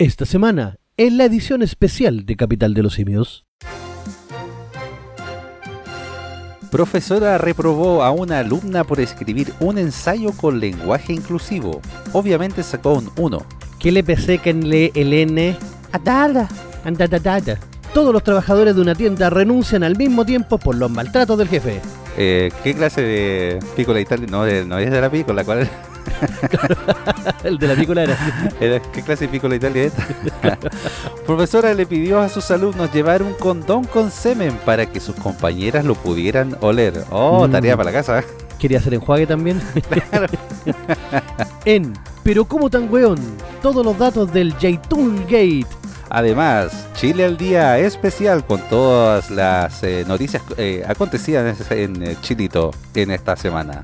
Esta semana, en la edición especial de Capital de los Simios. Profesora reprobó a una alumna por escribir un ensayo con lenguaje inclusivo. Obviamente sacó un 1. ¿Qué le pesequenle el N? Adada. Andadadada. Todos los trabajadores de una tienda renuncian al mismo tiempo por los maltratos del jefe. Eh, ¿Qué clase de pícola Italia? No, no es de la pícola, ¿cuál es? el de la pícola era. ¿Qué clase de pícola Italia es? Profesora le pidió a sus alumnos llevar un condón con semen para que sus compañeras lo pudieran oler. Oh, Mm. tarea para la casa. Quería hacer enjuague también. en Pero como tan weón, todos los datos del Jaytun Gate. Además, Chile al día especial con todas las eh, noticias eh, acontecidas en eh, Chilito en esta semana.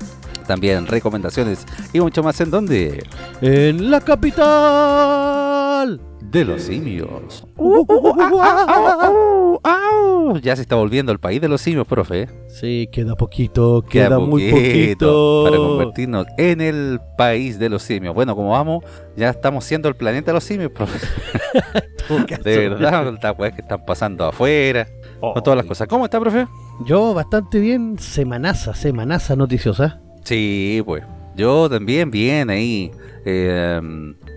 También recomendaciones y mucho más en donde En la capital. de los simios. Uh, uh, uh, uh, uh. Ya se está volviendo el país de los simios, profe. Sí, queda poquito, queda, muy poquito. para convertirnos en el país de los simios. Bueno, como vamos, ya estamos siendo el planeta de los simios, profe. De verdad, las weas que están pasando afuera, con todas las cosas. ¿Cómo está, profe? Yo bastante bien, semanaza, semanaza noticiosa. Sí, pues. Yo también bien ahí, eh,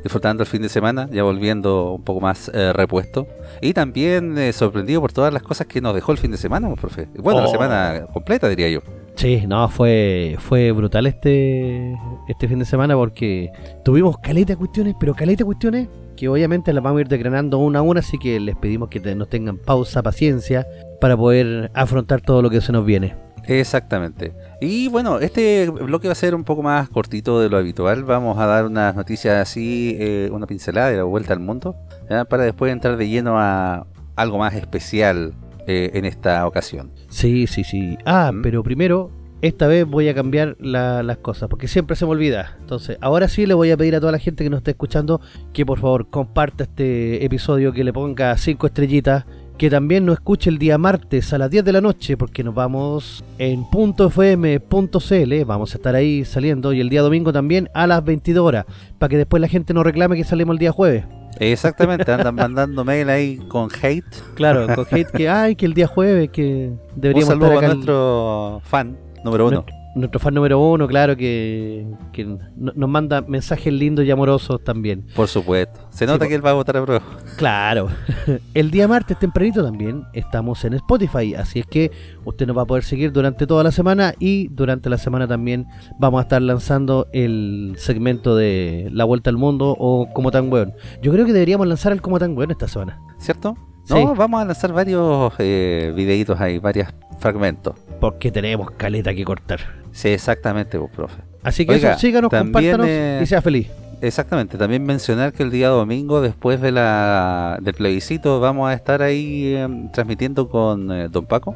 disfrutando el fin de semana, ya volviendo un poco más eh, repuesto. Y también eh, sorprendido por todas las cosas que nos dejó el fin de semana, pues, profe. Bueno, la Oh. semana completa, diría yo. Sí, no, fue fue brutal este este fin de semana porque tuvimos caleta de cuestiones, pero caleta de cuestiones que obviamente las vamos a ir desgranando una a una, así que les pedimos que te- nos tengan pausa, paciencia para poder afrontar todo lo que se nos viene. Exactamente. Y bueno, este bloque va a ser un poco más cortito de lo habitual. Vamos a dar unas noticias así, eh, una pincelada de la vuelta al mundo, ¿ya? para después entrar de lleno a algo más especial eh, en esta ocasión. Sí, sí, sí. Ah, ¿Mm? pero primero, esta vez voy a cambiar la- las cosas, porque siempre se me olvida. Entonces, ahora sí le voy a pedir a toda la gente que nos esté escuchando que por favor comparta este episodio, que le ponga cinco estrellitas, que también nos escuche el día martes a las 10 de la noche, porque nos vamos en .fm.cl, vamos a estar ahí saliendo, y el día domingo también a las 22 horas, para que después la gente no reclame que salimos el día jueves. Exactamente, andan mandando mail ahí con hate. Claro, con hate que, ay, que el día jueves, que Un deberíamos estar saludo a el- nuestro fan número uno. Nuestro fan número uno, claro, que, que no- nos manda mensajes lindos y amorosos también. Por supuesto. Se Sí, nota que él va a votar a prueba. Claro. El día martes tempranito también estamos en Spotify, así es que usted nos va a poder seguir durante toda la semana y durante la semana también vamos a estar lanzando el segmento de La Vuelta al Mundo o Como Tan Weón. Yo creo que deberíamos lanzar el Como Tan Weón esta semana. ¿Cierto? Sí. No, vamos a lanzar varios eh, videitos ahí, varios fragmentos. Porque tenemos caleta que cortar. Sí, exactamente, pues, profe. Así que Oiga, eso, síganos, también, compártanos eh, y sea feliz. Exactamente, también mencionar que el día domingo, después de la del plebiscito, vamos a estar ahí eh, transmitiendo con eh, Don Paco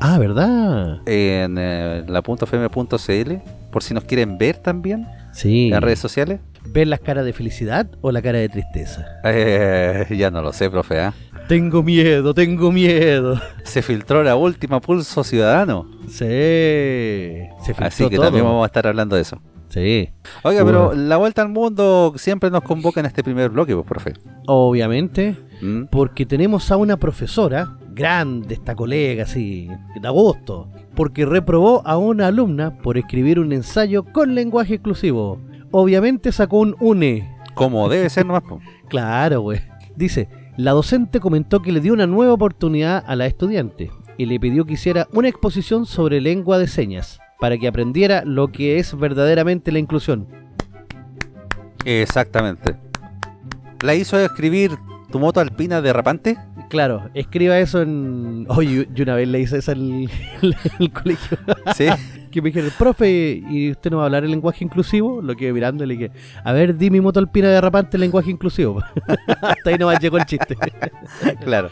Ah, ¿verdad? en eh, la .fm.cl, por si nos quieren ver también Sí. en redes sociales. ¿Ver las caras de felicidad o la cara de tristeza? Eh, ya no lo sé, profe. ¿ah? Tengo miedo, tengo miedo. Se filtró la última pulso ciudadano, Sí. Se filtró así que todo. también vamos a estar hablando de eso. Sí. Oiga, pero la vuelta al mundo siempre nos convoca en este primer bloque, pues, profe. Obviamente, ¿Mm? porque tenemos a una profesora, grande esta colega, así, de agosto, porque reprobó a una alumna por escribir un ensayo con lenguaje exclusivo. Obviamente sacó un UNE. Como debe ser nomás. Claro, güey. Dice, la docente comentó que le dio una nueva oportunidad a la estudiante y le pidió que hiciera una exposición sobre lengua de señas para que aprendiera lo que es verdaderamente la inclusión. Exactamente. ¿La hizo escribir tu moto alpina derrapante? Claro, escriba eso en... Oye, yo una vez le hice eso al al colegio. Sí. que me dijeron, profe, ¿y usted no va a hablar el lenguaje inclusivo? Lo quedé mirando y le dije, a ver, di mi moto alpina derrapante el lenguaje inclusivo. Hasta ahí nomás llegó el chiste. claro.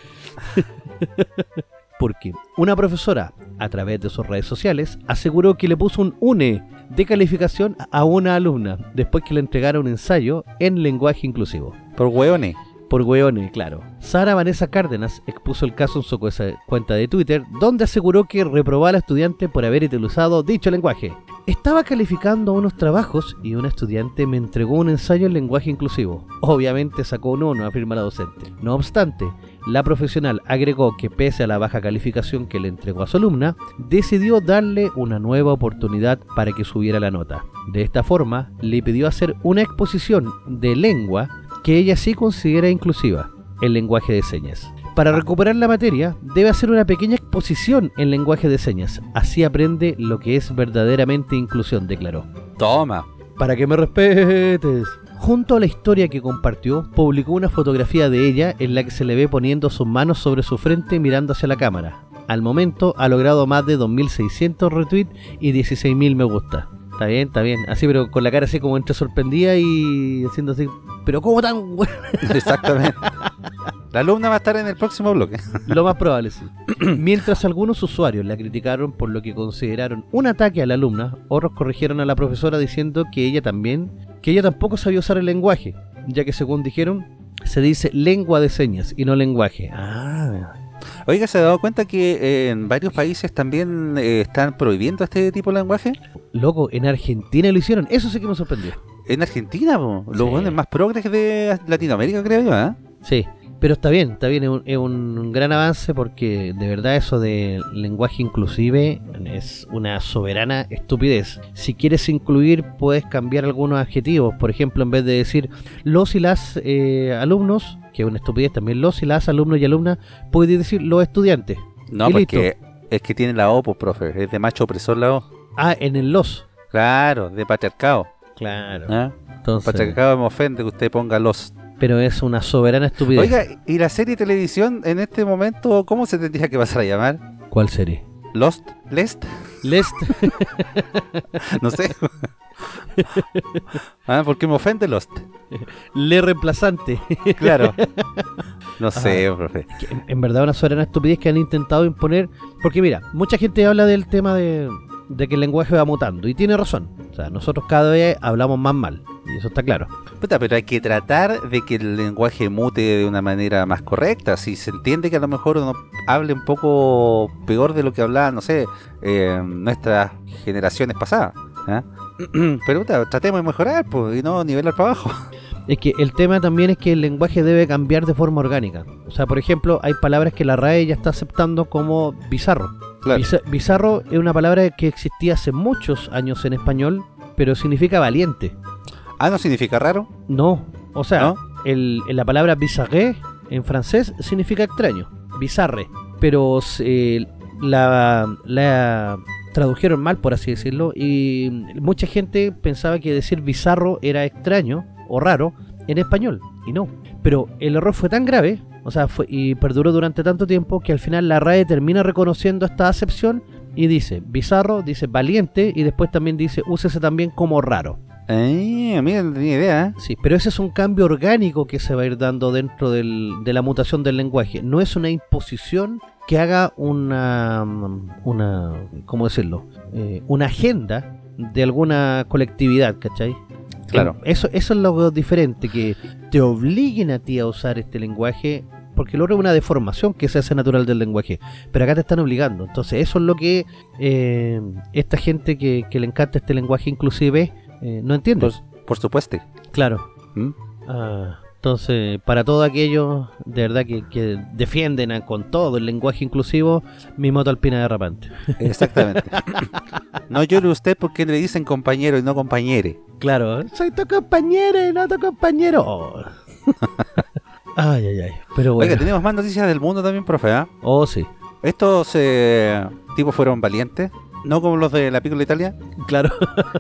Porque una profesora, a través de sus redes sociales, aseguró que le puso un UNE de calificación a una alumna después que le entregara un ensayo en lenguaje inclusivo. Por hueones. Por hueones, claro. Sara Vanessa Cárdenas expuso el caso en su cuenta de Twitter, donde aseguró que reprobó al estudiante por haber utilizado dicho lenguaje. Estaba calificando unos trabajos y un estudiante me entregó un ensayo en lenguaje inclusivo. Obviamente sacó un 1, afirma la docente. No obstante, la profesional agregó que pese a la baja calificación que le entregó a su alumna, decidió darle una nueva oportunidad para que subiera la nota. De esta forma, le pidió hacer una exposición de lengua que ella sí considera inclusiva, el lenguaje de señas. Para recuperar la materia, debe hacer una pequeña exposición en lenguaje de señas. Así aprende lo que es verdaderamente inclusión, declaró. Toma. Para que me respetes. Junto a la historia que compartió, publicó una fotografía de ella en la que se le ve poniendo sus manos sobre su frente mirando hacia la cámara. Al momento ha logrado más de 2.600 retweets y 16.000 me gusta. Está bien, está bien. Así, pero con la cara así como entre sorprendida y haciendo así. Pero ¿cómo tan bueno? Exactamente. La alumna va a estar en el próximo bloque. Lo más probable, sí. Mientras algunos usuarios la criticaron por lo que consideraron un ataque a la alumna, otros corrigieron a la profesora diciendo que ella también que ella tampoco sabía usar el lenguaje, ya que según dijeron, se dice lengua de señas y no lenguaje. Ah. Oiga, ¿se ha dado cuenta que eh, en varios países también eh, están prohibiendo este tipo de lenguaje? Loco, en Argentina lo hicieron, eso sí que me sorprendió. En Argentina, los buenos más progres de Latinoamérica, creo yo, ¿eh? Sí, pero está bien, está bien, es un, gran avance porque de verdad eso de lenguaje inclusive es una soberana estupidez. Si quieres incluir puedes cambiar algunos adjetivos, por ejemplo en vez de decir los y las eh, alumnos, que es una estupidez también, los y las alumnos y alumnas, puedes decir los estudiantes. No, porque es que tiene la O, pues profe, es de macho opresor la O. Ah, en el los. Claro, de patriarcado. Claro. ¿Ah? Entonces... Patriarcado me ofende que usted ponga los pero es una soberana estupidez. Oiga, ¿y la serie de televisión en este momento cómo se tendría que pasar a llamar? ¿Cuál serie? Lost, Lest. Lest. no sé. ah, porque me ofende Lost. Le reemplazante. claro. No sé, profe. En, en, verdad una soberana estupidez que han intentado imponer. Porque mira, mucha gente habla del tema de, de que el lenguaje va mutando. Y tiene razón. O sea, nosotros cada vez hablamos más mal. Y eso está claro. pero hay que tratar de que el lenguaje mute de una manera más correcta. Si se entiende que a lo mejor uno hable un poco peor de lo que hablaba, no sé, eh, nuestras generaciones pasadas. ¿ah? Pero tratemos de mejorar pues, y no nivelar para abajo. Es que el tema también es que el lenguaje debe cambiar de forma orgánica. O sea, por ejemplo, hay palabras que la RAE ya está aceptando como bizarro. Bizarro es una palabra que existía hace muchos años en español, pero significa valiente. Ah, ¿no significa raro? No. O sea, El, la palabra bizarre en francés significa extraño. Bizarre. Pero eh, la, la tradujeron mal, por así decirlo, y mucha gente pensaba que decir bizarro era extraño o raro en español, y no. Pero el error fue tan grave, o sea, fue, y perduró durante tanto tiempo que al final la RAE termina reconociendo esta acepción y dice bizarro, dice valiente y después también dice úsese también como raro. Eh, mira, no tenía idea. ¿eh? Sí, pero ese es un cambio orgánico que se va a ir dando dentro del, de la mutación del lenguaje. No es una imposición que haga una, una ¿cómo decirlo? Eh, una agenda de alguna colectividad, ¿cachai? Claro. Eso, eso es lo diferente, que te obliguen a ti a usar este lenguaje, porque luego es una deformación que se hace natural del lenguaje, pero acá te están obligando. Entonces eso es lo que eh, esta gente que, le encanta este lenguaje inclusive eh, no entiende. Por, supuesto. Claro. ¿Mm? Ah, entonces, para todos aquellos de verdad que, defienden con todo el lenguaje inclusivo, mi moto alpina derrapante. Exactamente. no llore usted porque le dicen compañero y no compañere. Claro, soy tu compañero y no tu compañero. ay, ay, ay. Pero bueno. Oiga, tenemos más noticias del mundo también, profe. ¿ah? Oh, sí. Estos eh, tipos fueron valientes, no como los de la Pícola Italia. Claro.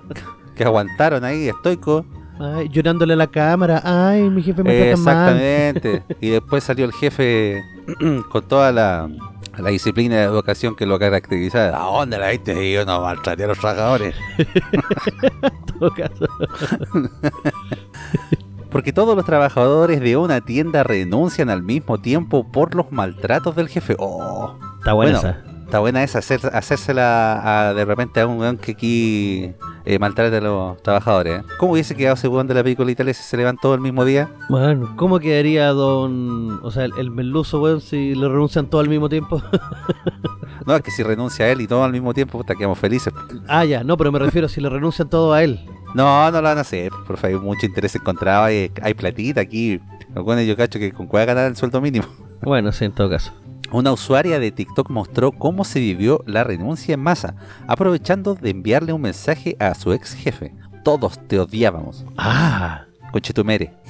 que aguantaron ahí, estoicos Ay, llorándole a la cámara. Ay, mi jefe me trata mal. Exactamente. y después salió el jefe con toda la, disciplina de educación que lo caracteriza. ¿A dónde la viste? Y yo no maltraté a los trabajadores. todo caso. Porque todos los trabajadores de una tienda renuncian al mismo tiempo por los maltratos del jefe. Oh. Está buena esa. Está buena esa, hacérsela a, de repente a un que aquí eh, maltrate a los trabajadores. ¿eh? ¿Cómo hubiese quedado ese weón de la película Italia si se levantó el mismo día? Bueno, ¿cómo quedaría don... O sea, el, el merluzo, weón, si le renuncian todo al mismo tiempo? No, es que si renuncia a él y todo al mismo tiempo, puta, quedamos felices. ah, ya, no, pero me refiero si le renuncian todo a él. No, no lo van a hacer, por favor, hay mucho interés encontrado, hay, hay platita aquí. Bueno, yo cacho que con cuál ganar el sueldo mínimo. Bueno, sí, en todo caso. Una usuaria de TikTok mostró cómo se vivió la renuncia en masa, aprovechando de enviarle un mensaje a su ex jefe. Todos te odiábamos. Ah, Conchetumere.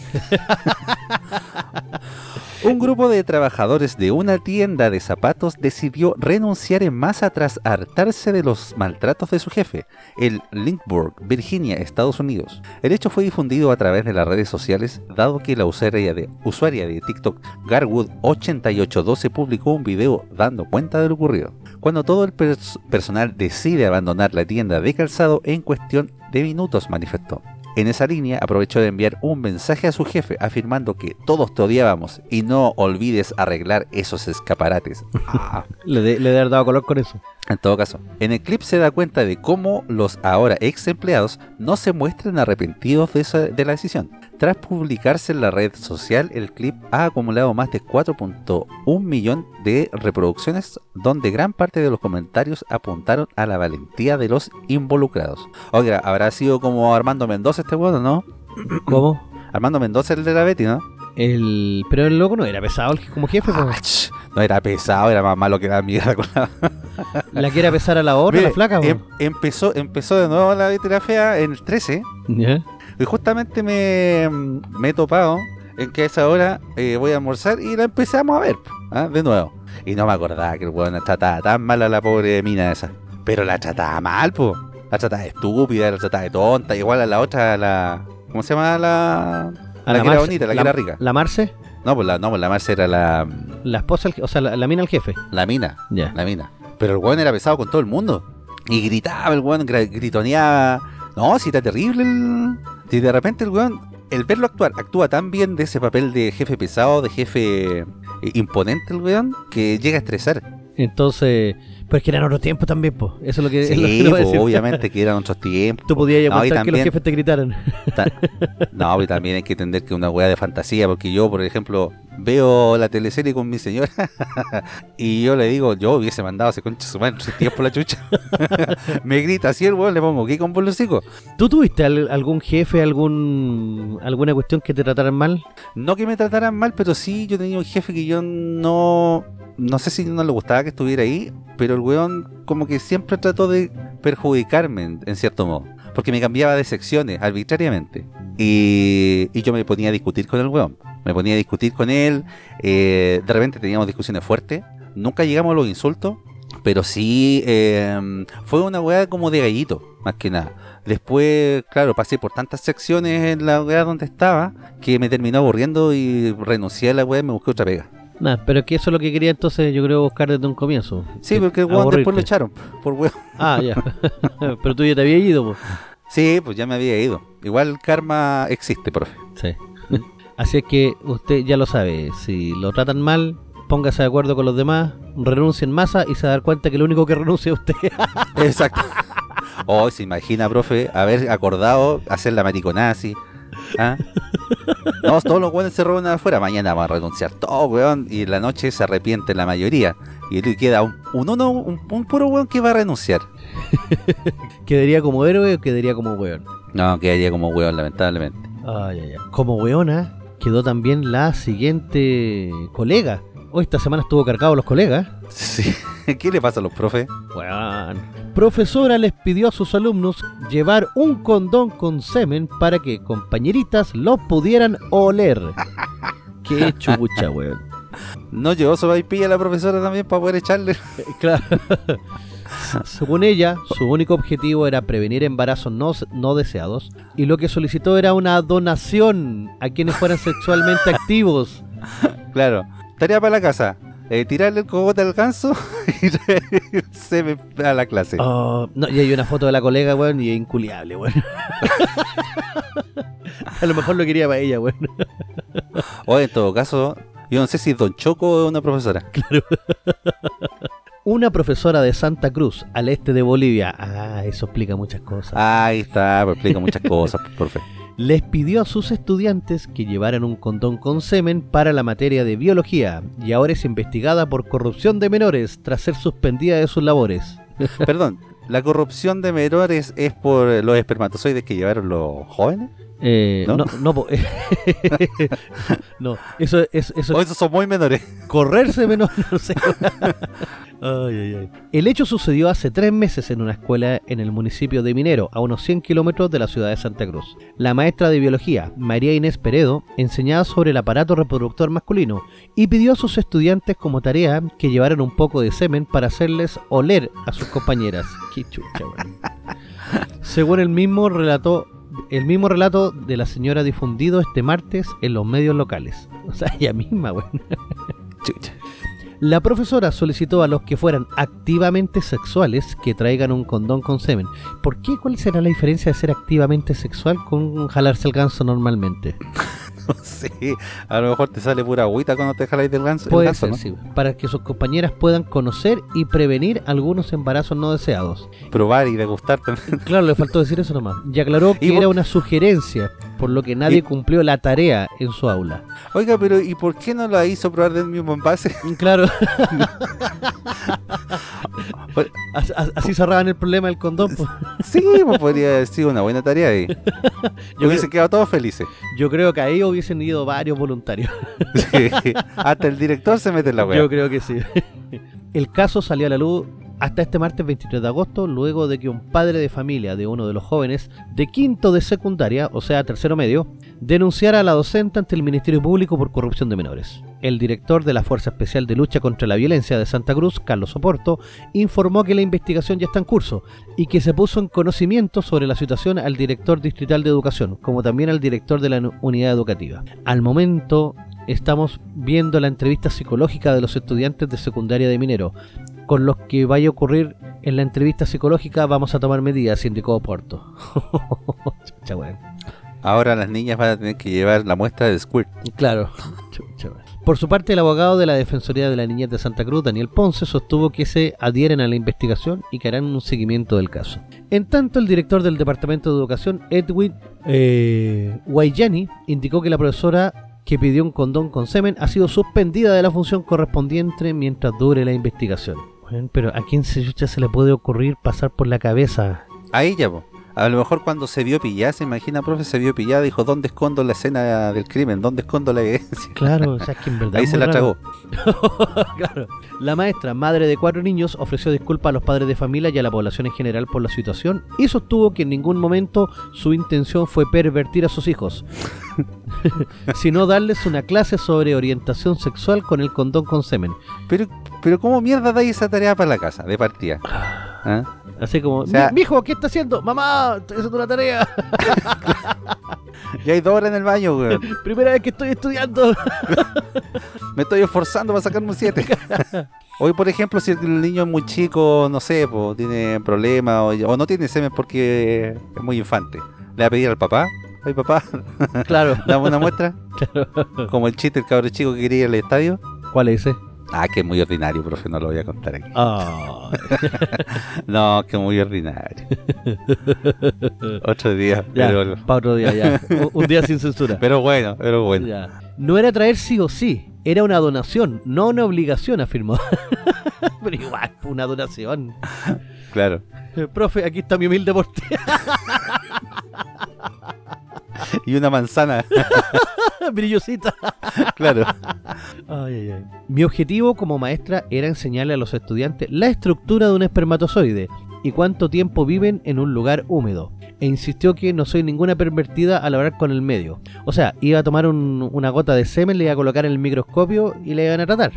Un grupo de trabajadores de una tienda de zapatos decidió renunciar en masa tras hartarse de los maltratos de su jefe, el Linkburg, Virginia, Estados Unidos. El hecho fue difundido a través de las redes sociales, dado que la usuaria de, usuaria de TikTok, Garwood8812, publicó un video dando cuenta de lo ocurrido. Cuando todo el pers- personal decide abandonar la tienda de calzado en cuestión de minutos, manifestó. En esa línea aprovechó de enviar un mensaje a su jefe afirmando que todos te odiábamos y no olvides arreglar esos escaparates. Ah. le, de, le de haber dado color con eso. En todo caso, en el clip se da cuenta de cómo los ahora ex empleados no se muestran arrepentidos de, esa- de la decisión. Tras publicarse en la red social, el clip ha acumulado más de 4.1 millón de reproducciones, donde gran parte de los comentarios apuntaron a la valentía de los involucrados. Oiga, habrá sido como Armando Mendoza este bueno, ¿no? ¿Cómo? Armando Mendoza el de la Betty, ¿no? El... Pero el loco no era pesado como jefe. Ah, no era pesado, era más malo que la mierda con la La quiere pesar a la otra, Mire, la flaca, em- empezó, empezó de nuevo la la Fea en el 13 Ya. y justamente me, me he topado en que a esa hora eh, voy a almorzar y la empezamos a ver ¿ah? de nuevo. Y no me acordaba que el weón trataba tan mal a la pobre mina esa. Pero la trataba mal, po. La trataba de estúpida, la trataba de tonta. Igual a la otra, la... ¿Cómo se llama la...? A La que era bonita, la que era rica. ¿La Marce? No, pues la, no, pues la Marce era la, La esposa, o sea, la, la mina al jefe. la mina. Ya. La mina. Pero el weón era pesado con todo el mundo. Y gritaba, el weón gritoneaba. No, si era terrible. El... Si de repente el weón, el verlo actuar, actúa tan bien de ese papel de jefe pesado, de jefe eh, imponente el weón, que llega a estresar. Entonces, pero es que eran otros tiempos también, po. Eso es lo que, es lo que Sí, pues, decir. obviamente que eran otros tiempos. Tú podías No, aguantar que los también- jefes te gritaran. Ta- No, y también hay que entender que es una weá de fantasía, porque yo, por ejemplo, veo la teleserie con mi señora y yo le digo, yo hubiese mandado a ese concha su madre días por la chucha. Me grita así el weón, le pongo, ¿qué con vos los? ¿Tú tuviste al- algún jefe, algún alguna cuestión que te trataran mal? No que me trataran mal, pero sí yo tenía un jefe que yo no... No sé si no le gustaba que estuviera ahí, pero el weón como que siempre trató de perjudicarme en, en cierto modo. Porque me cambiaba de secciones arbitrariamente. Y, yo me ponía a discutir con el weón. Me ponía a discutir con él. eh, de repente teníamos discusiones fuertes. Nunca llegamos a los insultos. Pero sí eh, fue una weá como de gallito, más que nada. Después, claro, pasé por tantas secciones en la weá donde estaba que me terminó aburriendo y renuncié a la weá y me busqué otra pega. Nada, pero es que eso es lo que quería entonces yo creo buscar desde un comienzo. Sí, Que- porque después lo echaron por weón. Ah, ya. pero tú ya te había ido, pues. Sí, pues ya me había ido. Igual karma existe, profe. Sí. Así es que usted ya lo sabe, si lo tratan mal, póngase de acuerdo con los demás, renuncie en masa y se va a dar cuenta que lo único que renuncia es usted. Exacto. Oh, se imagina, profe, haber acordado hacer la mariconada así. ¿Ah? No, todos los weones se roban afuera. Mañana van a renunciar todo, weón. Y en la noche se arrepiente la mayoría. Y le queda un, un uno, un, un puro weón que va a renunciar. ¿Quedaría como héroe o quedaría como weón? No, quedaría como weón, lamentablemente. Ay, ay, ay. Como weona quedó también la siguiente colega. Hoy esta semana estuvo cargado los colegas. Sí. ¿Qué le pasa a los profes? Weón. Profesora les pidió a sus alumnos llevar un condón con semen para que compañeritas lo pudieran oler. Qué chucha, weón. ¿No llevó su vaipilla la profesora también para poder echarle? Claro. Según ella, su único objetivo era prevenir embarazos no, no deseados y lo que solicitó era una donación a quienes fueran sexualmente activos. Claro. Tarea para la casa. Eh, tirarle el cogote al ganso y traerse a la clase. Oh, no, y hay una foto de la colega, weón, y es inculiable, weón. a lo mejor lo quería para ella, weón. O en todo caso, yo no sé si Don Choco es una profesora. Una profesora de Santa Cruz, al este de Bolivia, ah, eso explica muchas cosas, Ahí está, pues, explica muchas cosas, profe. Les pidió a sus estudiantes que llevaran un condón con semen para la materia de biología y ahora es investigada por corrupción de menores tras ser suspendida de sus labores. Perdón, ¿la corrupción de menores es por los espermatozoides que llevaron los jóvenes? Eh, ¿No? no, no, eso es eso ¿O esos son muy menores? correrse menos, no sé. Ay, ay, ay. El hecho sucedió hace tres meses en una escuela en el municipio de Minero, a unos 100 kilómetros de la ciudad de Santa Cruz. La maestra de biología, María Inés Peredo, enseñaba sobre el aparato reproductor masculino y pidió a sus estudiantes como tarea que llevaran un poco de semen para hacerles oler a sus compañeras. Qué chucha. Según el mismo relato, el mismo relato de la señora difundido este martes en los medios locales. O sea, ella misma, weón. Chucha. La profesora solicitó a los que fueran activamente sexuales que traigan un condón con semen. ¿Por qué? ¿Cuál será la diferencia de ser activamente sexual con jalarse el ganso normalmente? Sé, a lo mejor te sale pura agüita cuando te jaláis del ganso. Puede ganso, ser, ¿no? sí, para que sus compañeras puedan conocer y prevenir algunos embarazos no deseados. Probar y degustar también. Claro, le faltó decir eso nomás. Y aclaró que Y era una sugerencia, por lo que nadie Y- cumplió la tarea en su aula. Oiga, pero ¿y por qué no la hizo probar del mismo envase? Claro. Pues- As- as- Así cerraban el problema del condón. pues. Sí, pues podría haber sido una buena tarea ahí. Yo, Hubiesen quedado todos felices. yo creo que ahí hubiesen ido varios voluntarios. Sí, Hasta el director se mete en la Yo wea. creo que sí. El caso salió a la luz hasta este martes 23 de agosto, luego de que un padre de familia de uno de los jóvenes de quinto de secundaria, o sea, tercero medio, denunciara a la docente ante el Ministerio Público por corrupción de menores. El director de la Fuerza Especial de Lucha contra la Violencia de Santa Cruz, Carlos Oporto, informó que la investigación ya está en curso y que se puso en conocimiento sobre la situación al director distrital de educación, como también al director de la unidad educativa. Al momento estamos viendo la entrevista psicológica de los estudiantes de secundaria de Minero. Con lo que vaya a ocurrir en la entrevista psicológica vamos a tomar medidas, indicó Oporto. Ahora las niñas van a tener que llevar la muestra de Squirt. Claro. Chucha. Por su parte, el abogado de la Defensoría de la Niñez de Santa Cruz, Daniel Ponce, sostuvo que se adhieren a la investigación y que harán un seguimiento del caso. En tanto, el director del Departamento de Educación, Edwin eh, Guayani, indicó que la profesora que pidió un condón con semen ha sido suspendida de la función correspondiente mientras dure la investigación. Bueno, pero ¿a quién se, se le puede ocurrir pasar por la cabeza? A ella. A lo mejor cuando se vio pillada, se imagina, profe, se vio pillada, dijo, ¿dónde escondo la escena del crimen? ¿Dónde escondo la evidencia? Claro, o sea, es que en verdad Ahí se la tragó. Claro. La maestra, madre de cuatro niños, ofreció disculpas a los padres de familia y a la población en general por la situación y sostuvo que en ningún momento su intención fue pervertir a sus hijos, sino darles una clase sobre orientación sexual con el condón con semen. Pero, pero ¿cómo mierda dais esa tarea para la casa, de partida? ¿Ah? Así como, O sea- "Mi- mijo, ¿qué está haciendo? Mamá, estoy haciendo una tarea. Ya hay dos horas en el baño, weón. Primera vez que estoy estudiando. Me estoy esforzando para sacarme un 7. Hoy, por ejemplo, si el niño es muy chico, no sé, po, tiene problemas o, o no tiene semen porque es muy infante, le va a pedir al papá, oye papá, claro. dame una muestra. Como el chiste del cabro chico que quería ir al estadio. ¿Cuál es ese? Ah, que es muy ordinario, profe, no lo voy a contar aquí. No, que muy ordinario. Otro día, ya, pero, para otro día, ya. Un- Un día sin censura. pero bueno, pero bueno. Ya. No era traer sí o sí, era una donación, no una obligación, afirmó. Pero igual, una donación. Claro. Eh, Profe, aquí está mi humilde porte. Y una manzana, Brillosita. claro. Ay, ay, ay. Mi objetivo como maestra era enseñarle a los estudiantes la estructura de un espermatozoide y cuánto tiempo viven en un lugar húmedo. E insistió que no soy ninguna pervertida al hablar con el medio. O sea, iba a tomar un- una gota de semen, le iba a colocar en el microscopio y le iban a tratar.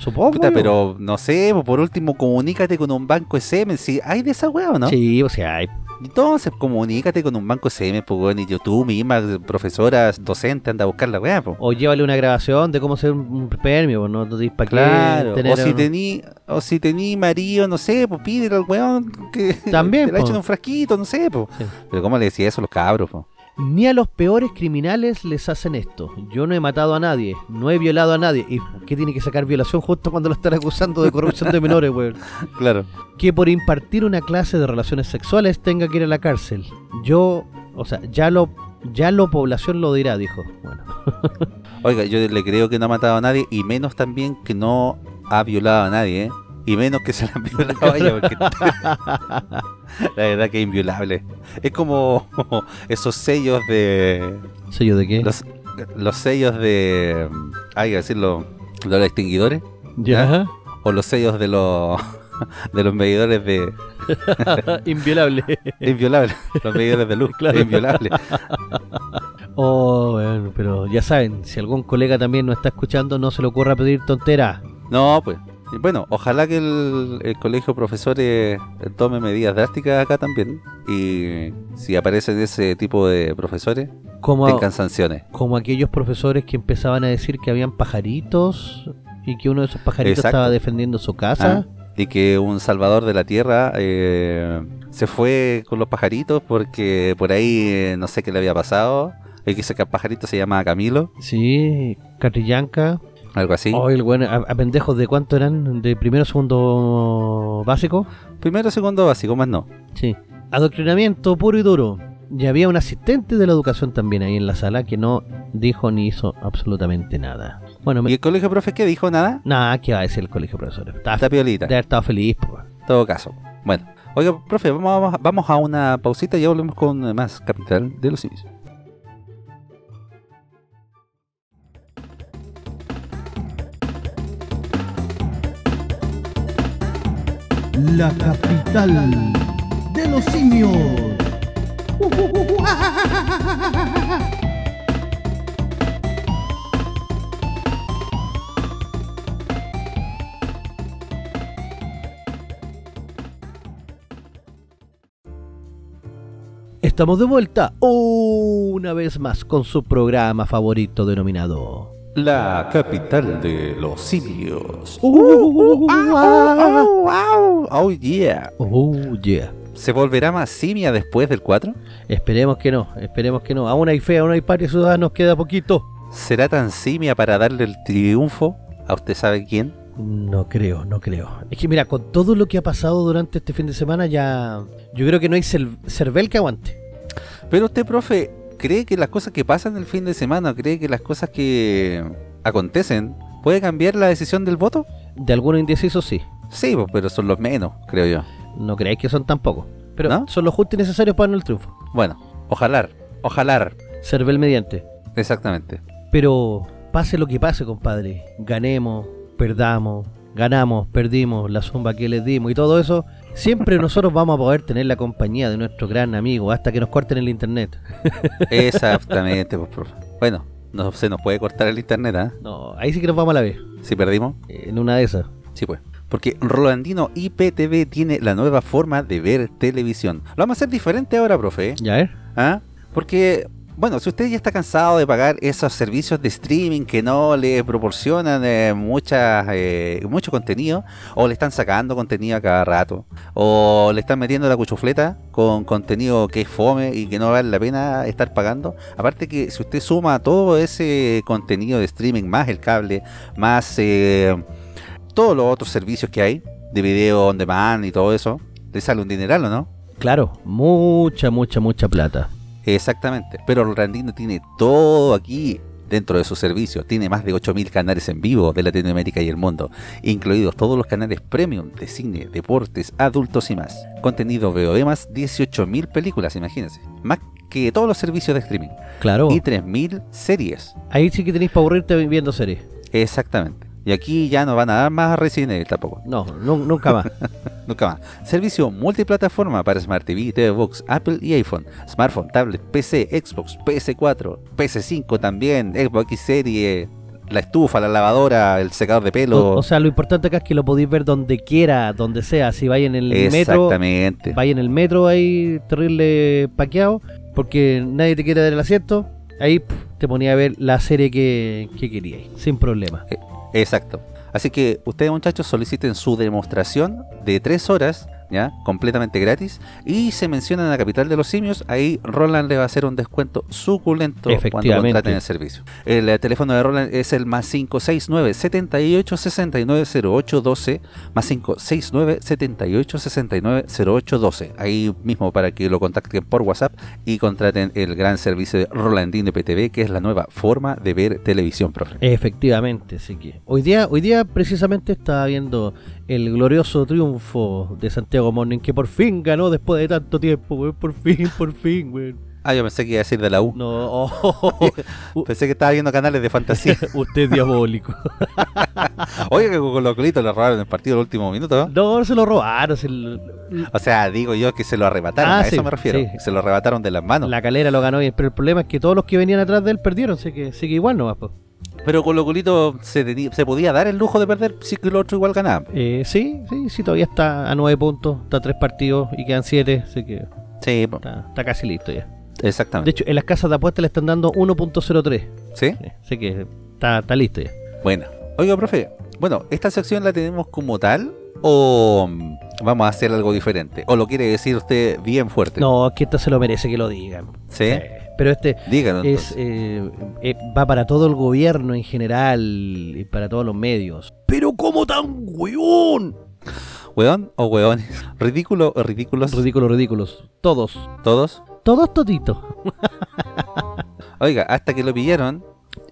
Supongo. Puta, pero no sé, po, por último, comunícate con un banco de semen. Si hay de esa weá o no. Sí, o sea, hay Entonces, comunícate con un banco semen, pues, y yo, tú misma, profesora, docente, anda a buscar la weá, pues. O llévale una grabación de cómo ser un, premio, pues, no te para qué Claro, tener o si un- tení, o si tení marido, no sé, pues pídele al weón que También, te la echen en un frasquito, no sé, pues. Sí. Pero ¿cómo le decía eso a los cabros, po? Ni a los peores criminales les hacen esto. Yo no he matado a nadie, no he violado a nadie. ¿Y qué tiene que sacar violación justo cuando lo están acusando de corrupción de menores, weón? Claro. Que por impartir una clase de relaciones sexuales tenga que ir a la cárcel. Yo, o sea, ya lo, ya lo población lo dirá, dijo. Bueno, Oiga, yo le creo que no ha matado a nadie y menos también que no ha violado a nadie, ¿eh? Y menos que se la han violado porque la verdad que es inviolable. Es como esos sellos de... ¿sello de qué? Los, los sellos de... Hay que decirlo, de los extinguidores. Ya, O los sellos de los... De los medidores de... inviolable. Inviolables. Los medidores de luz. Claro. Inviolables. Oh, bueno, pero ya saben, si algún colega también nos está escuchando, no se le ocurra pedir tonteras. No, pues. Bueno, ojalá que el, el colegio de profesores tome medidas drásticas acá también. Y si aparecen ese tipo de profesores, Como, tengan sanciones. como aquellos profesores que empezaban a decir que habían pajaritos y que uno de esos pajaritos Exacto. estaba defendiendo su casa. Ah, Y que un salvador de la tierra eh, se fue con los pajaritos porque por ahí eh, no sé qué le había pasado. Y que ese pajarito se llama Camilo, Sí, Catrillanca. Algo así. Oh, el bueno, a, a pendejos de cuánto eran, de primero, segundo básico. Primero, segundo básico, más no. Sí. Adoctrinamiento puro y duro. Y había un asistente de la educación también ahí en la sala que no dijo ni hizo absolutamente nada. Bueno, me- ¿Y el colegio de profes qué dijo? Nada. nada, ¿qué va a decir el colegio de profesores? Estaba, Está piolita. de haber estado feliz, pues. Todo caso. Bueno, oiga, profe, vamos, vamos a una pausita y ya volvemos con más Capital de los Simios. La capital de los simios. Estamos de vuelta una vez más con su programa favorito denominado. La capital de los simios. Uh, Oh, yeah. Oh, yeah. ¿Se volverá más simia después del 4? Esperemos que no, esperemos que no. Aún hay fe, aún hay patria ciudadana, nos queda poquito. ¿Será tan simia para darle el triunfo a usted sabe quién? No creo, no creo. Es que mira, con todo lo que ha pasado durante este fin de semana ya... Yo creo que no hay cervel que aguante. Pero usted, profe, ¿cree que las cosas que pasan el fin de semana, cree que las cosas que acontecen, puede cambiar la decisión del voto? De algunos indecisos sí. Sí, pues, pero son los menos, creo yo. No creáis que son tampoco. Pero ¿No? son los justos y necesarios para ganar el triunfo. Bueno, ojalá, ojalá, Cervel mediante. exactamente. Pero pase lo que pase, compadre. Ganemos, perdamos, ganamos, perdimos, la zumba que les dimos y todo eso. Siempre nosotros vamos a poder tener la compañía de nuestro gran amigo hasta que nos corten el internet. Exactamente, pues, profe. Bueno, no se nos puede cortar el internet, ¿ah? No, ahí sí que nos vamos a la vez. Si perdimos, En una de esas. sí, pues. Porque Rolandino IPTV tiene la nueva forma de ver televisión. Lo vamos a hacer diferente ahora, profe. ¿eh? ¿Ya ver? ¿Ah? Porque, bueno, si usted ya está cansado de pagar esos servicios de streaming que no le proporcionan eh, eh, mucho contenido, o le están sacando contenido a cada rato, o le están metiendo la cuchufleta con contenido que es fome y que no vale la pena estar pagando, aparte que si usted suma todo ese contenido de streaming, más el cable, más eh, todos los otros servicios que hay, de video on demand y todo eso, le sale un dineral, ¿o no? Claro, mucha, mucha, mucha plata. Exactamente, pero Randino tiene todo aquí dentro de su servicio. Tiene más de 8.000 canales en vivo de Latinoamérica y el mundo, incluidos todos los canales premium de cine, deportes, adultos y más. Contenido VOD más 18.000 películas, imagínense. Más que todos los servicios de streaming. Claro. Y 3.000 series. Ahí sí que tenéis para aburrirte viendo series. Exactamente. Y aquí ya no van a dar más Resident Evil tampoco. No, nu- nunca más. Nunca más. Servicio multiplataforma para Smart TV, TV Box, Apple y iPhone, smartphone, tablet, PC, Xbox, PS4, PS5 también, Xbox X Serie, la estufa, la lavadora, el secador de pelo. O, o sea, lo importante acá es que lo podéis ver donde quiera, donde sea. Si vais en el metro, Exactamente. vais en el metro ahí terrible paqueado, porque nadie te quiere dar el asiento, ahí pf, te ponía a ver la serie que, que queríais, sin problema. Exacto. Así que ustedes muchachos soliciten su demostración de 3 horas ¿ya? Completamente gratis. Y se menciona en la capital de los simios, ahí Roland le va a hacer un descuento suculento cuando contraten el servicio. El eh, teléfono de Roland es el más 569 78 69 08 12 más 569 78 69 08 12. Ahí mismo para que lo contacten por WhatsApp y contraten el gran servicio de Rolandino PTV, que es la nueva forma de ver televisión, profe. Efectivamente, así que hoy día, hoy día precisamente estaba viendo el glorioso triunfo de Santiago Morning que por fin ganó después de tanto tiempo, weón, por fin, por fin, weón. Ah, yo pensé que iba a decir de la U. No, oh, Pensé que estaba viendo canales de fantasía. usted es diabólico. Oye, que con los colitos le robaron el partido al último minuto. ¿no? No, se lo robaron, se lo- O sea, digo yo que se lo arrebataron, Ah, a sí, eso me refiero. sí. Se lo arrebataron de las manos. la calera lo ganó bien, pero el problema es que todos los que venían atrás de él perdieron, así que sigue igual nomás, pues. Pero con los colitos se, se podía dar el lujo de perder si el otro igual ganaba. Eh, sí, sí, sí, todavía está a nueve puntos, está a tres partidos y quedan siete, así que Sí, está, está casi listo ya. Exactamente. De hecho, en las casas de apuestas le están dando 1.03, ¿Sí? sí, así que está, está listo ya. Bueno. Oiga, profe. Bueno, ¿esta sección la tenemos como tal o mm, vamos a hacer algo diferente? ¿O lo quiere decir usted bien fuerte? No, que esto se lo merece que lo digan. ¿Sí? Pero este Díganos. es eh, eh, va para todo el gobierno en general y para todos los medios. Pero ¿cómo tan weón? ¿Weón o weones? ¿Ridículo o ridículos? Ridículos, ridículos. Todos. ¿Todos? Todos toditos. Oiga, hasta que lo pillaron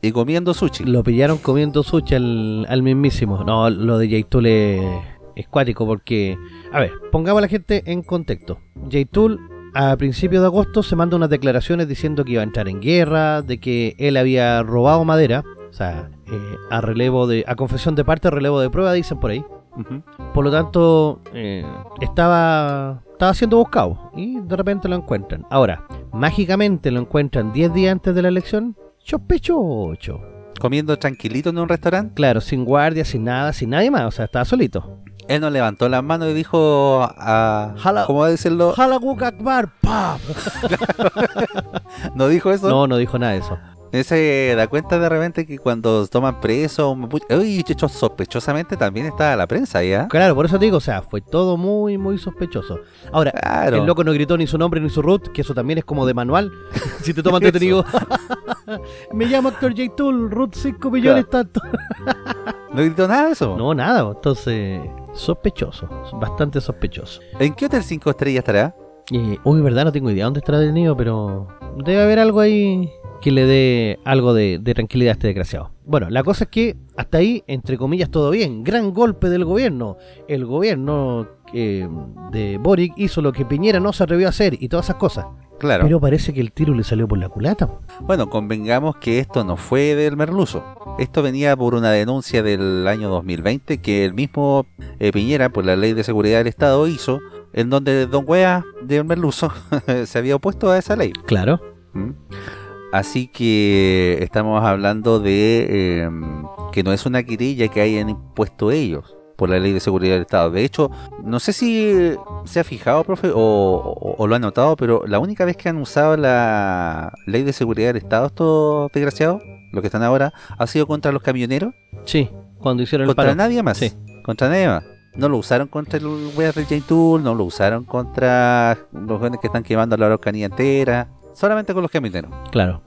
y comiendo sushi. Lo pillaron comiendo sushi al, al mismísimo. No, lo de J-Tool es, es cuático porque... A ver, pongamos a la gente en contexto. J-Tool a principios de agosto se manda unas declaraciones diciendo que iba a entrar en guerra, de que él había robado madera. O sea, eh, a relevo de... A confesión de parte, a relevo de prueba, dicen por ahí. Por lo tanto, eh, estaba, estaba siendo buscado y de repente lo encuentran. Ahora, mágicamente lo encuentran 10 días antes de la elección. Sospechoso. Comiendo tranquilito en un restaurante. Claro, sin guardia, sin nada, sin nadie más. O sea, estaba solito. Él no levantó las manos y dijo a... Jala- ¿Cómo va a decirlo? Akbar, ¡pam! ¿No dijo eso? No, no dijo nada de eso. Se da cuenta de repente que cuando toman preso. Uy, sospechosamente también estaba la prensa ya. Claro, por eso te digo, o sea, fue todo muy, muy sospechoso. Ahora, Claro. el loco no gritó ni su nombre ni su root, que eso también es como de manual. si te toman detenido. Me llamo Actor J. Tool, root 5 millones tanto. No gritó nada de eso. No, nada, entonces sospechoso, bastante sospechoso. ¿En qué hotel 5 estrellas estará? Eh, uy, verdad, no tengo idea dónde estará detenido, pero debe haber algo ahí que le dé algo de, de tranquilidad a este desgraciado. Bueno, la cosa es que hasta ahí, entre comillas, todo bien. Gran golpe del gobierno. El gobierno eh, de Boric hizo lo que Piñera no se atrevió a hacer y todas esas cosas. Claro. Pero parece que el tiro le salió por la culata. Bueno, convengamos que esto no fue del Merluzo. Esto venía por una denuncia del año 2020 que el mismo eh, Piñera, por la ley de seguridad del Estado, hizo, en donde Don Wea del Merluzo se había opuesto a esa ley. Claro. ¿Mm? Así que estamos hablando de eh, que no es una querella que hayan impuesto ellos por la ley de seguridad del Estado. De hecho, no sé si se ha fijado, profe, o, o- o lo ha notado, pero la única vez que han usado la ley de seguridad del Estado estos desgraciados, los que están ahora, ha sido contra los camioneros, Sí, cuando hicieron el contra paro. nadie más. Sí. Contra nadie más. No lo usaron contra el weas del J Tool, no lo usaron contra los jóvenes que están quemando la Araucanía entera, solamente con los camioneros. Claro.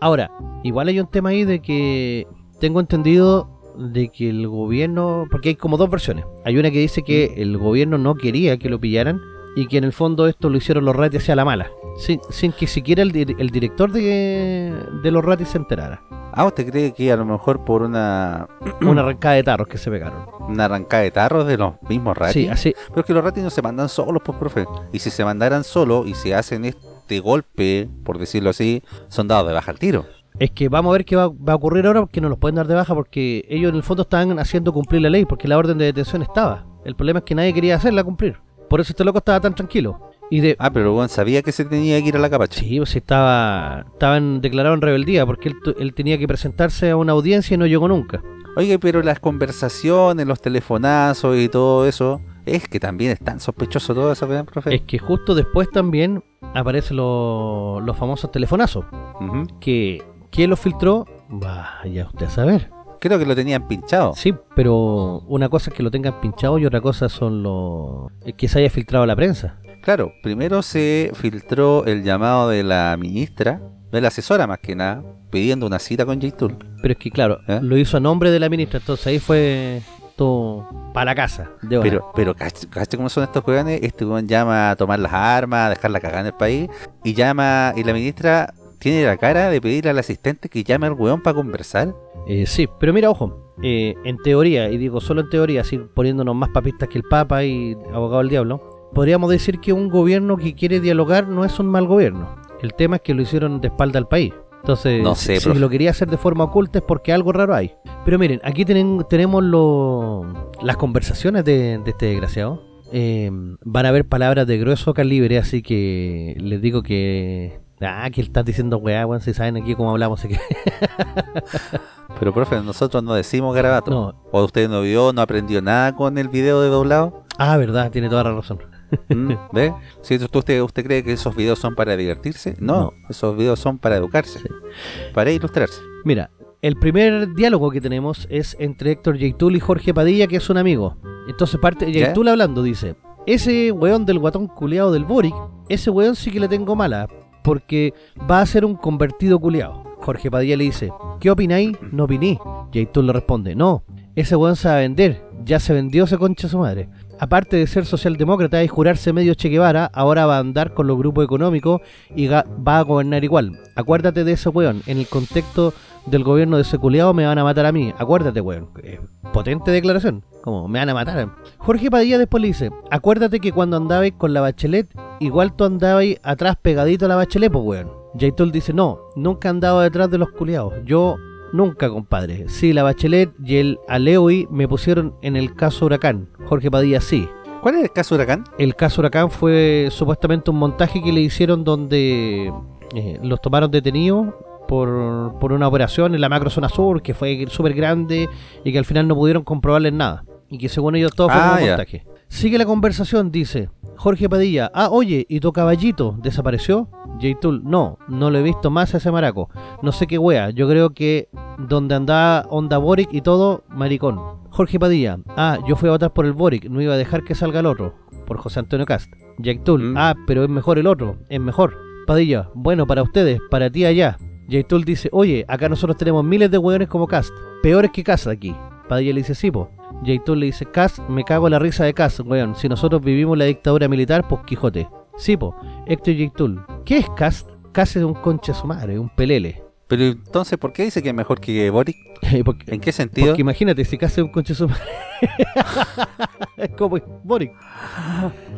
Ahora, igual hay un tema ahí de que tengo entendido de que el gobierno, porque hay como dos versiones. Hay una que dice que el gobierno no quería que lo pillaran y que en el fondo esto lo hicieron los ratis hacia la mala, sin, sin que siquiera el, dir- el director de, de los ratis se enterara. Ah, ¿usted cree que a lo mejor por una, Una arrancada de tarros que se pegaron. una arrancada de tarros de los mismos ratis? Sí, así, Pero es que los ratis no se mandan solos, pues, profe. Y si se mandaran solos y se hacen este golpe, por decirlo así, son dados de baja al tiro. Es que vamos a ver qué va, va a ocurrir ahora porque no los pueden dar de baja porque ellos en el fondo estaban haciendo cumplir la ley porque la orden de detención estaba. El problema es que nadie quería hacerla cumplir. Por eso este loco estaba tan tranquilo. Y de... Ah, pero bueno, sabía que se tenía que ir a la capacha. Sí, pues estaba, estaban declarado en rebeldía porque él, él tenía que presentarse a una audiencia y no llegó nunca. Oye, pero las conversaciones, los telefonazos y todo eso, es que también es tan sospechoso todo eso, ¿verdad, profe? Es que justo después también aparecen los famosos telefonazos. Que, ¿Quién los filtró? Vaya usted a saber. Creo que lo tenían pinchado. Sí, pero una cosa es que lo tengan pinchado y otra cosa son los... es que se haya filtrado a la prensa. Claro, primero se filtró el llamado de la ministra, de la asesora más que nada, pidiendo una cita con J-Tool. Pero es que, claro, ¿Eh? lo hizo a nombre de la ministra, entonces ahí fue para la casa. De hora. Pero, pero ¿cacha cacha cómo son estos weones? Este weón llama a tomar las armas, a dejar la cagada en el país, y llama, y la ministra tiene la cara de pedirle al asistente que llame al weón para conversar. Eh, sí, pero mira, ojo, eh, en teoría, y digo solo en teoría, así poniéndonos más papistas que el Papa y abogado del diablo, podríamos decir que un gobierno que quiere dialogar no es un mal gobierno. El tema es que lo hicieron de espalda al país. Entonces, No si- sé, si, profe. lo quería hacer de forma oculta es porque algo raro hay. Pero miren, aquí tenen- tenemos lo- las conversaciones de, de este desgraciado. Eh, van a haber palabras de grueso calibre, así que les digo que... Ah, que estás diciendo weá, weón, si saben aquí cómo hablamos, así que... Pero, profe, nosotros no decimos garabato. No. ¿O usted no vio, no aprendió nada con el video de doblado? Ah, verdad, tiene toda la razón. ¿Mm? ¿Ve? Si usted, usted cree que esos videos son para divertirse, no, No. esos videos son para educarse, para ilustrarse. Mira, el primer diálogo que tenemos es entre Héctor Yaitul y Jorge Padilla, que es un amigo. Entonces parte ¿Ya? Yaitul hablando, dice, ese weón del guatón culeado del Boric, ese weón sí que le tengo mala, porque va a ser un convertido culeado. Jorge Padilla le dice, ¿qué opináis? No opiní. Yaitul le responde, no, ese weón se va a vender, ya se vendió ese concha su madre. Aparte de ser socialdemócrata y jurarse medio Che Guevara, ahora va a andar con los grupos económicos y va a gobernar igual. Acuérdate de ese weón, en el contexto del gobierno de ese culiao me van a matar a mí. Acuérdate, weón. Potente declaración. Como, me van a matar. Jorge Padilla después le dice, acuérdate que cuando andabais con la bachelet, igual tú andabais atrás pegadito a la bachelet, pues weón. Jaitul dice, no, nunca he andado detrás de los culiados. Yo nunca, compadre. Sí, la bachelet y el Aleui me pusieron en el caso Huracán. Jorge Padilla sí. ¿Cuál es el caso Huracán? El caso Huracán fue supuestamente un montaje que le hicieron donde eh, los tomaron detenidos por, por una operación en la macro zona sur que fue súper grande y que al final no pudieron comprobarles nada. Y que según ellos todo fue Ah, un montaje. Sigue la conversación, dice Jorge Padilla. Ah, oye, ¿y tu caballito desapareció? J-Tool, no, no lo he visto más a ese maraco. No sé qué wea, yo creo que donde andaba Onda Boric y todo, maricón. Jorge Padilla, ah, yo fui a votar por el Boric, no iba a dejar que salga el otro. Por José Antonio Cast. Jack Tool, Mm. ah, pero es mejor el otro, es mejor. Padilla, bueno, para ustedes, para ti allá. Jack Tool dice, oye, acá nosotros tenemos miles de hueones como Cast, peores que Cast aquí. Padilla le dice, sí, po. Jack Tool le dice, Cast, me cago en la risa de Cast, weón. Si nosotros vivimos la dictadura militar, pues Quijote. Sí, po. Héctor Jack Tool, ¿qué es Cast? Cast es un concha su madre, un pelele. Pero entonces, ¿por qué dice que es mejor que Boric? porque, ¿En qué sentido? porque imagínate, si Cast es un concha su madre. es como Boric.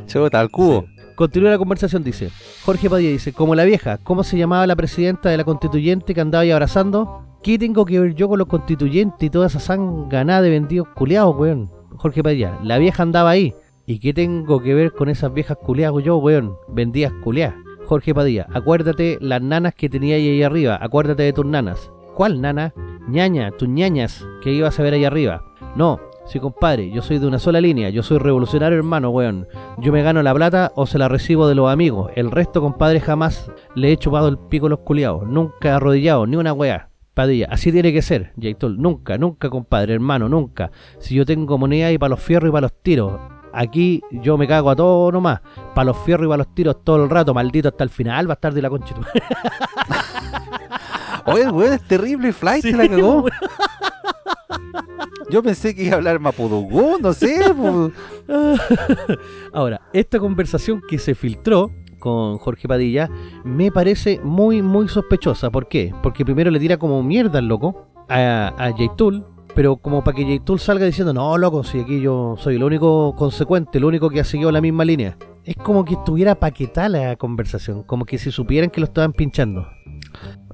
Chuta, al cubo. Continúa la conversación, dice. Jorge Padilla dice, como la vieja, ¿cómo se llamaba la presidenta de la constituyente que andaba ahí abrazando? ¿Qué tengo que ver yo con los constituyentes y toda esa sanganada de vendidos culiados, weón? Jorge Padilla, la vieja andaba ahí. ¿Y qué tengo que ver con esas viejas culiadas yo, weón? Vendidas culiadas. Jorge Padilla, acuérdate las nanas que tenía ahí, arriba, acuérdate de tus nanas. ¿Cuál nana? ñaña, tus ñañas que ibas a ver ahí arriba. No, sí compadre, yo soy de una sola línea, yo soy revolucionario hermano, weón. Yo me gano la plata o se la recibo de los amigos. El resto, compadre, jamás le he chupado el pico a los culiados. Nunca arrodillado, ni una weá. Padilla, así tiene que ser, Jaitol. Nunca, nunca, compadre, hermano, nunca. Si yo tengo moneda y para los fierros y para los tiros. Aquí yo me cago a todo nomás. Para los fierros y para los tiros todo el rato, maldito hasta el final, va a estar de la concha. Oye, weón es terrible, Flight Sí, se la cagó. Yo pensé que iba a hablar mapudungún, no sé. pues. Ahora, esta conversación que se filtró con Jorge Padilla me parece muy, muy sospechosa. ¿Por qué? Porque primero le tira como mierda al loco a, a J-Tool, pero como para que J-Tool salga diciendo, no, loco, si aquí yo soy el único consecuente, el único que ha seguido la misma línea. Es como que estuviera paquetada la conversación, como que si supieran que lo estaban pinchando.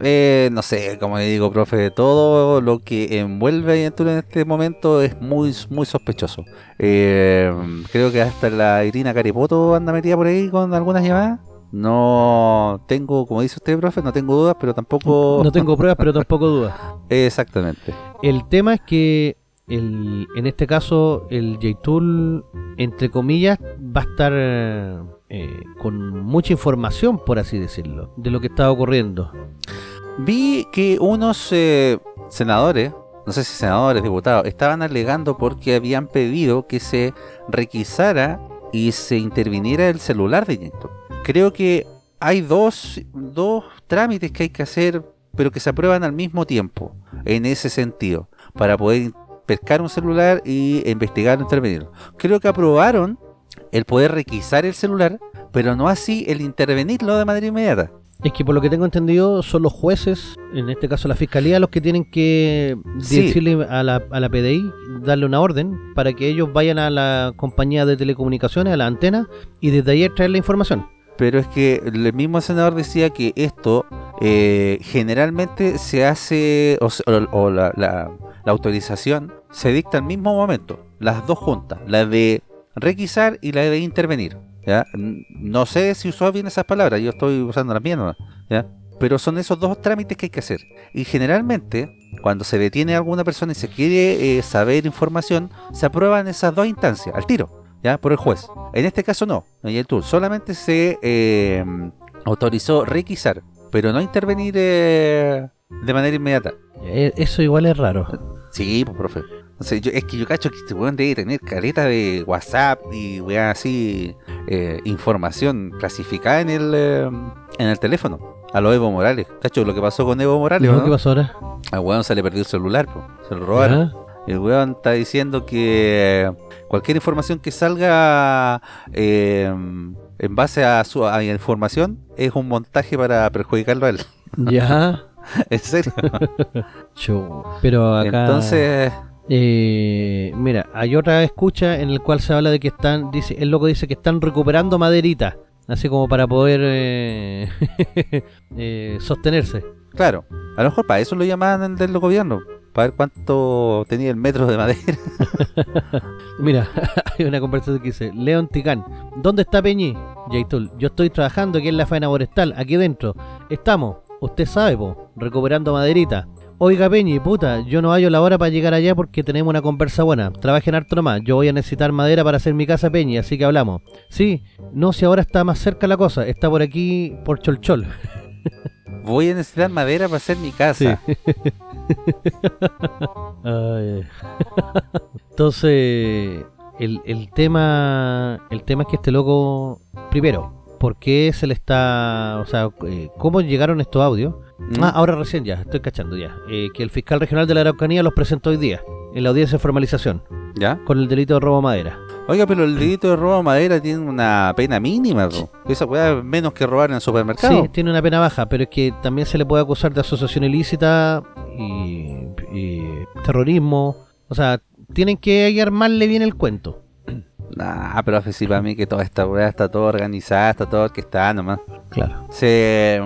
Eh, no sé, como le digo, profe, todo lo que envuelve en este momento es muy, muy sospechoso. Eh, creo que hasta la Irina Caripoto anda metida por ahí con algunas llamadas. No tengo, como dice usted, profe, no tengo dudas, pero tampoco... No tengo pruebas, pero tampoco dudas. Exactamente. El tema es que el, en este caso el J-Tool, entre comillas, va a estar eh, con mucha información, por así decirlo, de lo que está ocurriendo. Vi que unos eh, senadores no sé si senadores, diputados, estaban alegando porque habían pedido que se requisara y se interviniera el celular de Tool. Creo que hay dos, dos trámites que hay que hacer, pero que se aprueban al mismo tiempo, en ese sentido, para poder pescar un celular y investigar o intervenir. Creo que aprobaron el poder requisar el celular, pero no así el intervenirlo de manera inmediata. Es que por lo que tengo entendido son los jueces, en este caso la fiscalía, los que tienen que Sí. decirle a la, a la PDI, darle una orden para que ellos vayan a la compañía de telecomunicaciones, a la antena, y desde ahí extraer la información. Pero es que el mismo senador decía que esto eh, generalmente se hace, o, se- o- o la, la- la autorización se dicta al mismo momento, las dos juntas, la de requisar y la de intervenir. ¿ya? No sé si usó bien esas palabras, yo estoy usando las mías, ¿ya? pero son esos dos trámites que hay que hacer. Y generalmente, cuando se detiene a alguna persona y se quiere eh, saber información, se aprueban esas dos instancias, al tiro. ¿ya? por el juez. En este caso no, tour solamente se eh, autorizó requisar, pero no intervenir eh, de manera inmediata. Eso igual es raro. Sí, pues profe. No sé, yo, es que yo cacho que este weón debe tener caleta de WhatsApp y weá así eh, información clasificada en el eh, en el teléfono. A lo Evo Morales. Cacho, lo que pasó con Evo Morales, ¿No? ¿Qué pasó ahora? Al weón se le perdió el celular, po. se lo robaron. El weón está diciendo que cualquier información que salga eh, en base a su a información es un montaje para perjudicarlo a él. Ya. en serio. Pero acá... Entonces, Eh, mira, hay otra escucha en el cual se habla de que están, dice, el loco dice que están recuperando maderita, así como para poder eh, eh, sostenerse. claro, a lo mejor para eso lo llamaban del gobierno, para ver cuánto tenía el metro de madera. Mira, hay una conversación que dice, León Ticán, ¿dónde está Peñi? Yaitul, yo estoy trabajando aquí en la faena forestal, aquí dentro. Estamos, usted sabe, po, recuperando maderita. Oiga Peñi, puta, yo no hallo la hora para llegar allá porque tenemos una conversa buena. Trabajen harto nomás, yo voy a necesitar madera para hacer mi casa Peñi, así que hablamos. Sí, no si ahora está más cerca la cosa, está por aquí, por Cholchol. Voy a necesitar madera para hacer mi casa. Ay. Entonces, el, el tema el tema es que este loco, primero, ¿por qué se le está, o sea, eh, cómo llegaron estos audios? Mm. Ah, ahora recién ya, estoy cachando ya, eh, que el fiscal regional de la Araucanía los presentó hoy día en la audiencia de formalización ¿Ya? con el delito de robo a madera. Oiga, pero el delito de robo de madera tiene una pena mínima, po. Esa es menos que robar en el supermercado. Sí, tiene una pena baja, pero es que también se le puede acusar de asociación ilícita y, y terrorismo. O sea, tienen que armarle bien el cuento. Nah, pero sí para mí que toda esta weá está todo organizada, está todo orquestada nomás. Claro. Se,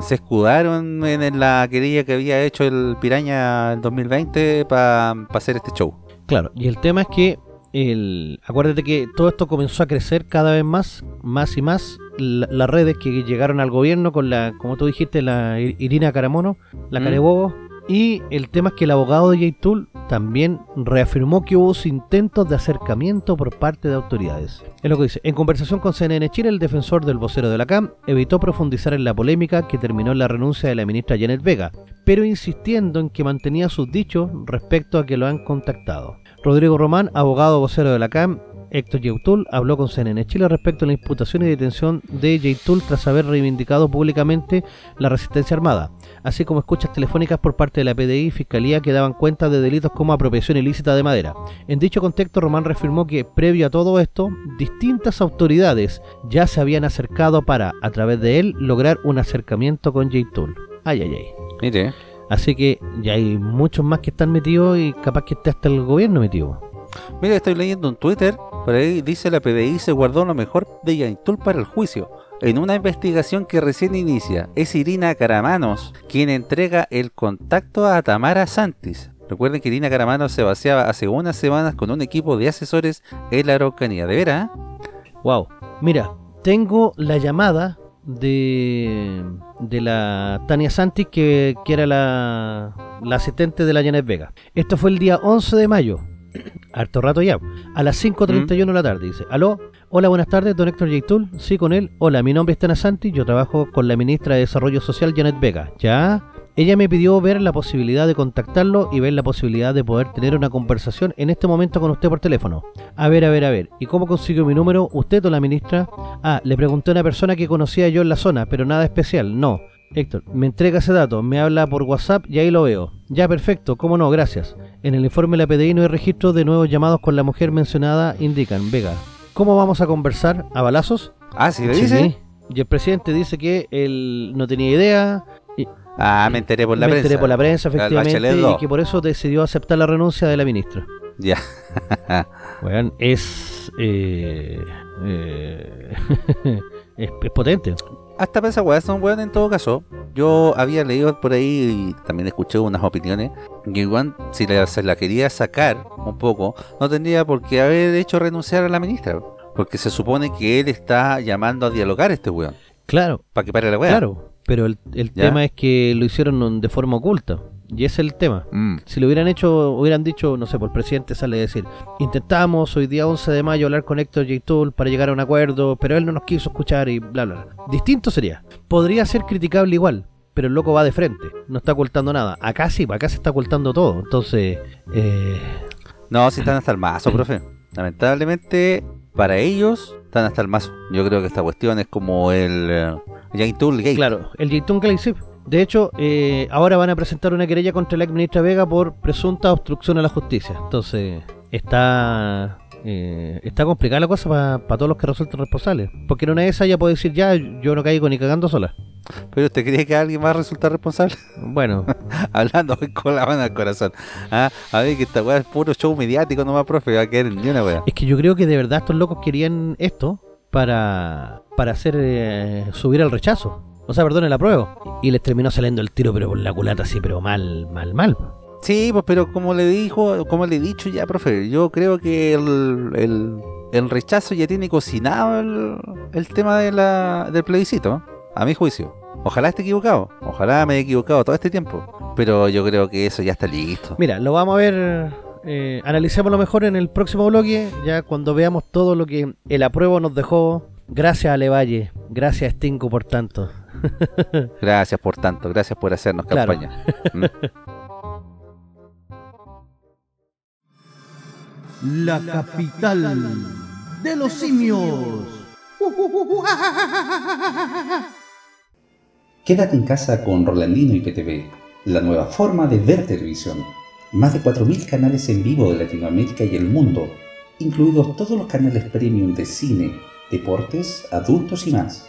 se escudaron en, la querella que había hecho el Piraña en 2020 para hacer este show. Claro, y el tema es que el, acuérdate que todo esto comenzó a crecer cada vez más, más y más. la- las redes que llegaron al gobierno con la, como tú dijiste, la Irina Caramono, la Mm. Carebobo. Y el tema es que el abogado de J-Tool también reafirmó que hubo intentos de acercamiento por parte de autoridades. Es lo que dice. En conversación con CNN Chile, el defensor del vocero de la CAM evitó profundizar en la polémica que terminó en la renuncia de la ministra Janet Vega, pero insistiendo en que mantenía sus dichos respecto a que lo han contactado. Rodrigo Román, abogado vocero de la CAM, Héctor Yautul, habló con CNN Chile respecto a la imputación y detención de Yautul tras haber reivindicado públicamente la resistencia armada, así como escuchas telefónicas por parte de la PDI y Fiscalía que daban cuenta de delitos como apropiación ilícita de madera. En dicho contexto, Román reafirmó que, previo a todo esto, distintas autoridades ya se habían acercado para, a través de él, lograr un acercamiento con Yautul. Ay, ay, ay. Mire, Así que ya hay muchos más que están metidos y capaz que esté hasta el gobierno metido. mire, estoy leyendo un Twitter, por ahí dice la PDI se guardó lo mejor de Yaintul para el juicio. En una investigación que recién inicia, es Irina Caramanos quien entrega el contacto a Tamara Santis. Recuerden que Irina Caramanos se vaciaba hace unas semanas con un equipo de asesores en la Araucanía. ¿De veras? Wow. Mira, tengo la llamada de, de la Tania Santis, que, que era la, la asistente de la Janet Vega. Esto fue el día 11 de mayo. Harto rato ya. A las 5.31 de la tarde dice, aló, hola, buenas tardes, don Héctor Yaitul. Sí, con él. Hola, mi nombre es Tania Santis, yo trabajo con la ministra de Desarrollo Social, Janet Vega. ¿Ya? ella me pidió ver la posibilidad de contactarlo y ver la posibilidad de poder tener una conversación en este momento con usted por teléfono. A ver, a ver, a ver. ¿Y cómo consiguió mi número? ¿Usted o la ministra? Ah, le pregunté a una persona que conocía yo en la zona, pero nada especial. No. Héctor, me entrega ese dato, me habla por WhatsApp y ahí lo veo. Ya, perfecto, cómo no, gracias. En el informe de la PDI no hay registro de nuevos llamados con la mujer mencionada, indican, Vega. ¿Cómo vamos a conversar? ¿A balazos? Ah, ¿sí dice? Sí. Y el presidente dice que él no tenía idea, Ah, me enteré por la me prensa. enteré por la prensa, efectivamente, y que por eso decidió aceptar la renuncia de la ministra. Ya. Weón, es, eh, eh, es. es potente. Hasta para esa weá son weón en todo caso. Yo había leído por ahí y también escuché unas opiniones. Que igual, si la- se la quería sacar un poco, no tendría por qué haber hecho renunciar a la ministra. Porque se supone que él está llamando a dialogar a este weón. Claro, Para que pare la weá. claro. Pero el, el tema es que lo hicieron de forma oculta. Y ese es el tema. Mm. Si lo hubieran hecho, hubieran dicho, no sé, por el presidente sale a decir, intentamos hoy día 11 de mayo hablar con Héctor J. Tool para llegar a un acuerdo, pero él no nos quiso escuchar y bla, bla, bla. Distinto sería. Podría ser criticable igual, pero el loco va de frente, no está ocultando nada. Acá sí, acá se está ocultando todo. Entonces, eh, No, si están hasta el mazo, profe. Lamentablemente, para ellos, están hasta el mazo. Yo creo que esta cuestión es como el eh, Giant Tool Gate. claro, el J. Tool Clay sí. De hecho, eh, ahora van a presentar una querella contra la ex ministra Vega por presunta obstrucción a la justicia. Entonces, está eh, está complicada la cosa para todos los que resulten responsables. Porque en una de esas ella puede decir, ya, yo no caigo ni cagando sola. Pero usted cree que alguien va a resultar responsable? Bueno, Hablando con la mano al corazón. Ah, a ver, que esta weá es puro show mediático nomás, profe. Va a quedar ni una weá. es que yo creo que de verdad estos locos querían esto para, para hacer eh, subir el rechazo. O sea, perdón, el apruebo. Y les terminó saliendo el tiro, pero por la culata así, pero mal, mal, mal. Sí, pues, pero como le dijo, como le he dicho ya, profe, yo creo que el, el, el rechazo ya tiene cocinado el, el tema de la, del plebiscito, a mi juicio. Ojalá esté equivocado, ojalá me haya equivocado todo este tiempo, pero yo creo que eso ya está listo. Mira, lo vamos a ver, eh, analicémoslo mejor en el próximo bloque, ya cuando veamos todo lo que el apruebo nos dejó. Gracias a Levalle, gracias a Stinko por tanto. Gracias por tanto, gracias por hacernos Claro. campaña. Mm. La capital de los simios. Quédate en casa con Rolandino y PTV, la nueva forma de ver televisión. Más de 4.000 canales en vivo de Latinoamérica y el mundo, incluidos todos los canales premium de cine, deportes, adultos y más.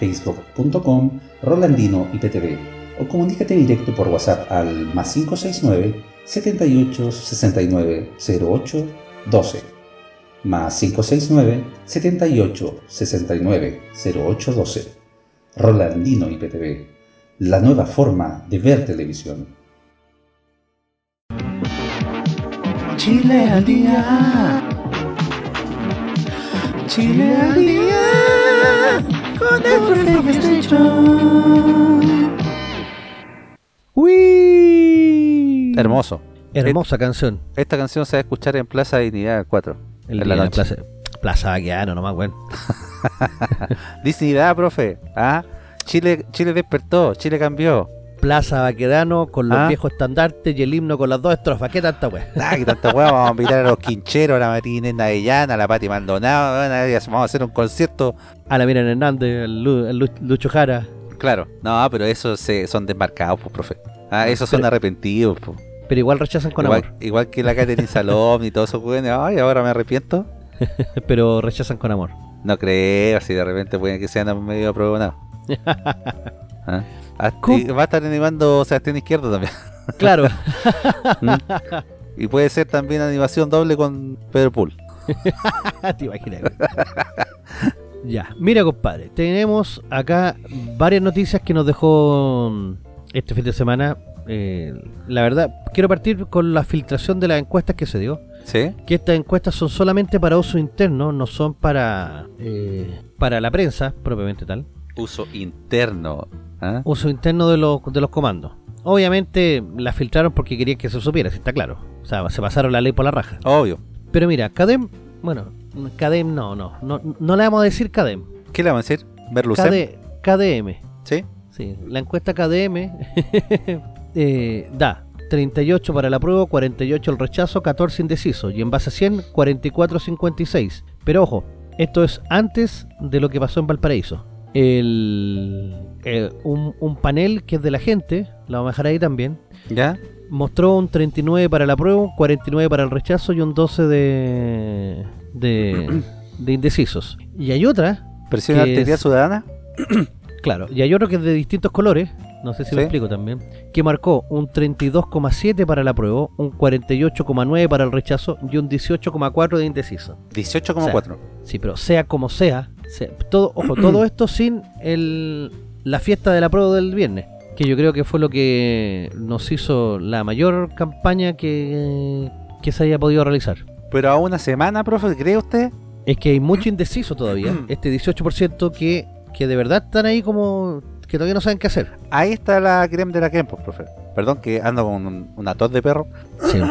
www.facebook.com Rolandino IPTV o comunícate directo por WhatsApp al más 569 78 69 08 12 más 569 78 69 08 12 Rolandino IPTV, la nueva forma de ver televisión. Chile al día. Chile al día. Con ¡Uy! Hermoso. Hermosa canción. Esta canción se va a escuchar en Plaza Dignidad 4. El en la noche. Plaza, Plaza Baqueano, nomás, weón. Dignidad, profe. ¿Ah? Chile, Chile despertó, Chile cambió. Plaza Baquedano con los Ah. viejos estandartes y el himno con las dos estrofas. ¿Qué tanta weón? Ah, que tanta hueá, vamos a invitar a los quincheros, a la Marina Navellana, a la Pati Maldonado, vamos a hacer un concierto. A la Miriam Hernández, Lu- Lu- Lucho Jara. Claro, no, pero esos se, son desmarcados, pues, profe. Ah, esos son arrepentidos, pues. Pero igual rechazan con Igual, amor. igual que la Catherine Salom y todos esos weones, ay, ahora me arrepiento. Pero rechazan con amor. No creo, si de repente pueden que sean medio aprobados. ¿Ah? Ah, va a estar animando Sebastián Izquierdo también. Claro. Y puede ser también animación doble con Pedro Pool. Te imaginas. Ya, mira compadre, tenemos acá varias noticias que nos dejó mm, este fin de semana eh, la verdad, quiero partir con la filtración de las encuestas que se dio. ¿Sí? Que estas encuestas son solamente para uso interno, no son para, eh, para la prensa, propiamente tal. Uso interno. ¿ah? Uso interno de los, de los comandos. Obviamente las filtraron porque querían que se supiera, si está claro. O sea, se pasaron la ley por la raja. Obvio. Pero mira, Cadem, bueno, Cadem no, no, no, no le vamos a decir Cadem. ¿Qué le vamos a decir? ¿Merlucem? KD, KDM. ¿Sí? Sí, la encuesta KDM eh, da 38 para la prueba, 48 el rechazo, 14 indeciso. Y en base a 100, 44-56. Pero ojo, esto es antes de lo que pasó en Valparaíso. El, eh, un, un panel que es de la gente, la vamos a dejar ahí también, ¿Ya? mostró un 39 para la prueba, un 49 para el rechazo y un 12 de, de, de indecisos. Y hay otra, ¿Presión arterial es- ciudadana? claro, y hay otro que es de distintos colores, no sé si me Sí. explico también, que marcó un 32,7 para la prueba, un 48,9 para el rechazo y un 18,4 de indeciso. 18,4. Sí, pero sea como sea, sea- todo, ojo, todo esto sin el, la fiesta de la prueba del viernes, que yo creo que fue lo que nos hizo la mayor campaña que, que se haya podido realizar. Pero a una semana, profe, ¿cree usted? Es que hay mucho indeciso todavía, este 18% que, que de verdad están ahí como que todavía no saben qué hacer. Ahí está la creme de la creme, pues, profe. Perdón que ando con un- una tos de perro. Sí.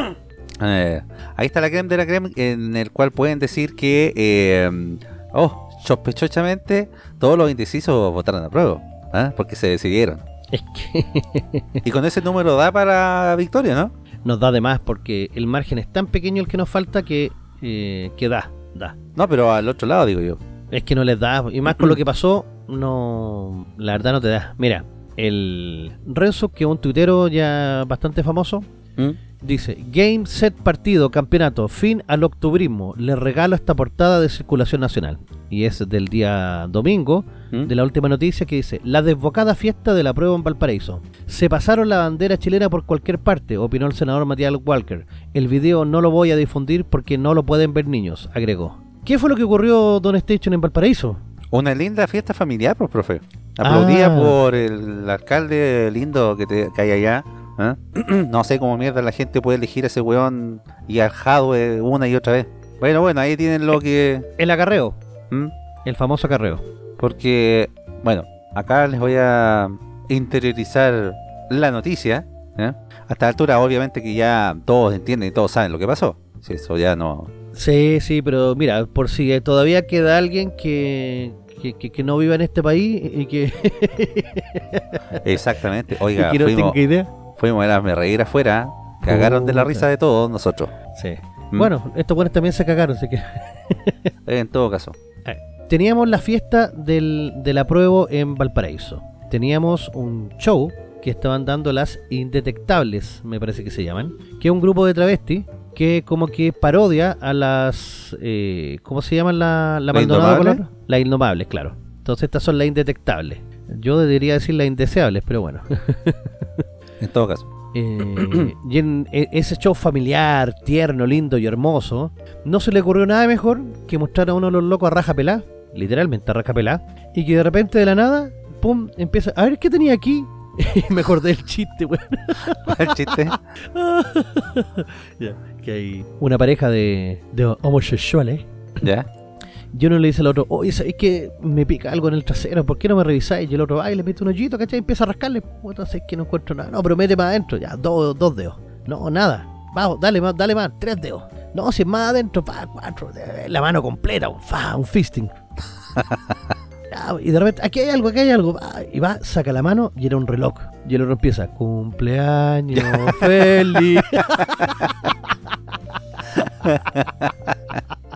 Eh, ahí está la creme de la creme en el cual pueden decir que, eh, oh, sospechosamente, todos los indecisos votaron a prueba. ¿ah? Porque se decidieron. Es que Y con ese número da para victoria, ¿no? Nos da de más porque el margen es tan pequeño el que nos falta que, eh, que da, da. No, pero al otro lado, digo yo. Es que no les da, y más con lo que pasó, no, la verdad no te da. Mira, el Renzo, que es un tuitero ya bastante famoso, ¿Mm? Dice, Game, set, partido, campeonato, fin al octubrismo, le regalo esta portada de circulación nacional. Y es del día domingo, ¿Mm? de la última noticia que dice, la desbocada fiesta de la prueba en Valparaíso. Se pasaron la bandera chilena por cualquier parte, opinó el senador Matías Walker. El video no lo voy a difundir porque no lo pueden ver niños, agregó. ¿Qué fue lo que ocurrió, Don Station, en Valparaíso? Una linda fiesta familiar, pues, profe. Aplaudida Ah. por el alcalde lindo que, te, que hay allá. ¿Ah? no sé cómo mierda la gente puede elegir a ese weón y al Jadwe una y otra vez. Bueno, bueno, ahí tienen lo que... El acarreo, ¿Mm? el famoso acarreo. Porque, bueno, acá les voy a interiorizar la noticia. ¿eh? A esta altura, obviamente que ya todos entienden y todos saben lo que pasó. Si eso ya no... Sí, sí, pero mira, por si todavía queda alguien que, que, que- que no viva en este país y que, Exactamente. y Oiga, que no fuimos, tenga idea. Fuimos a las reír afuera. Cagaron de la risa de todos nosotros. Sí. ¿Mm? Bueno, estos buenos también se cagaron, así que... En todo caso. Teníamos la fiesta del, de la prueba en Valparaíso. Teníamos un show que estaban dando las Indetectables, me parece que se llaman, que es un grupo de travestis que como que parodia a las... eh, ¿Cómo se llaman la, la ¿La Indomable? Color? Las Indomables, claro. Entonces estas son las Indetectables. Yo debería decir las Indeseables, pero bueno. En todo caso. Eh, y en e- ese show familiar, tierno, lindo y hermoso, no se le ocurrió nada mejor que mostrar a uno de los locos a raja pelá, literalmente a raja pelá, y que de repente de la nada, pum, empieza, a ver qué tenía aquí. Y me acordé del chiste, weón. El chiste. Ya, que hay una pareja de, de homosexuales. Ya. Yo no le dice al otro, oye, ¿sabes que me pica algo en el trasero? ¿Por qué no me revisáis? Y el otro va y le mete un hoyito, ¿cachai? Y empieza a rascarle. Puta, sé que no encuentro nada. No, pero mete más adentro, ya, dos, dos dedos. No, nada. Vamos, dale más, dale más, tres dedos. No, si es más adentro, pa, cuatro. La mano completa, un fa, un fisting. Ya, y de repente, aquí hay algo, aquí hay algo. Y va, saca la mano y era un reloj. Y el otro empieza, cumpleaños feliz.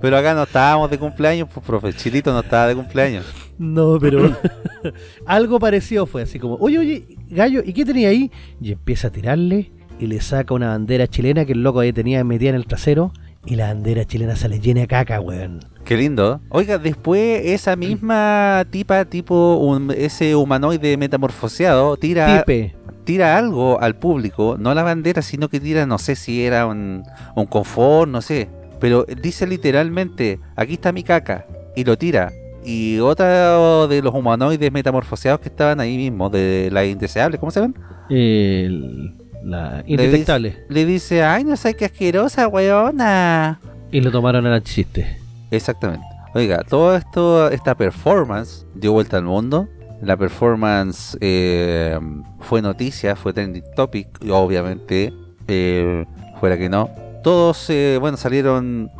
Pero acá no estábamos de cumpleaños, pues profe. Chilito no estaba de cumpleaños. No, pero algo parecido fue así como, oye, oye, gallo, ¿y qué tenía ahí? Y empieza a tirarle y le saca una bandera chilena que el loco ahí tenía metida en el trasero y la bandera chilena se le llena de caca, weón. Qué lindo. Oiga, después esa misma tipa, tipo un- ese humanoide metamorfoseado, tira, Tipe. tira algo al público, no la bandera, sino que tira, no sé si era un, un confort, no sé. Pero dice literalmente, aquí está mi caca, y lo tira. y otra de los humanoides metamorfoseados que estaban ahí mismo, de la indeseable, ¿cómo se ven? El- la indetectable. Le dice, ay, no sé qué asquerosa, weona. Y lo tomaron al chiste. Exactamente. Oiga, todo esto, esta performance dio vuelta al mundo. La performance eh, fue noticia, fue trending topic, y obviamente, eh, fuera que no. Todos, eh, bueno, salieron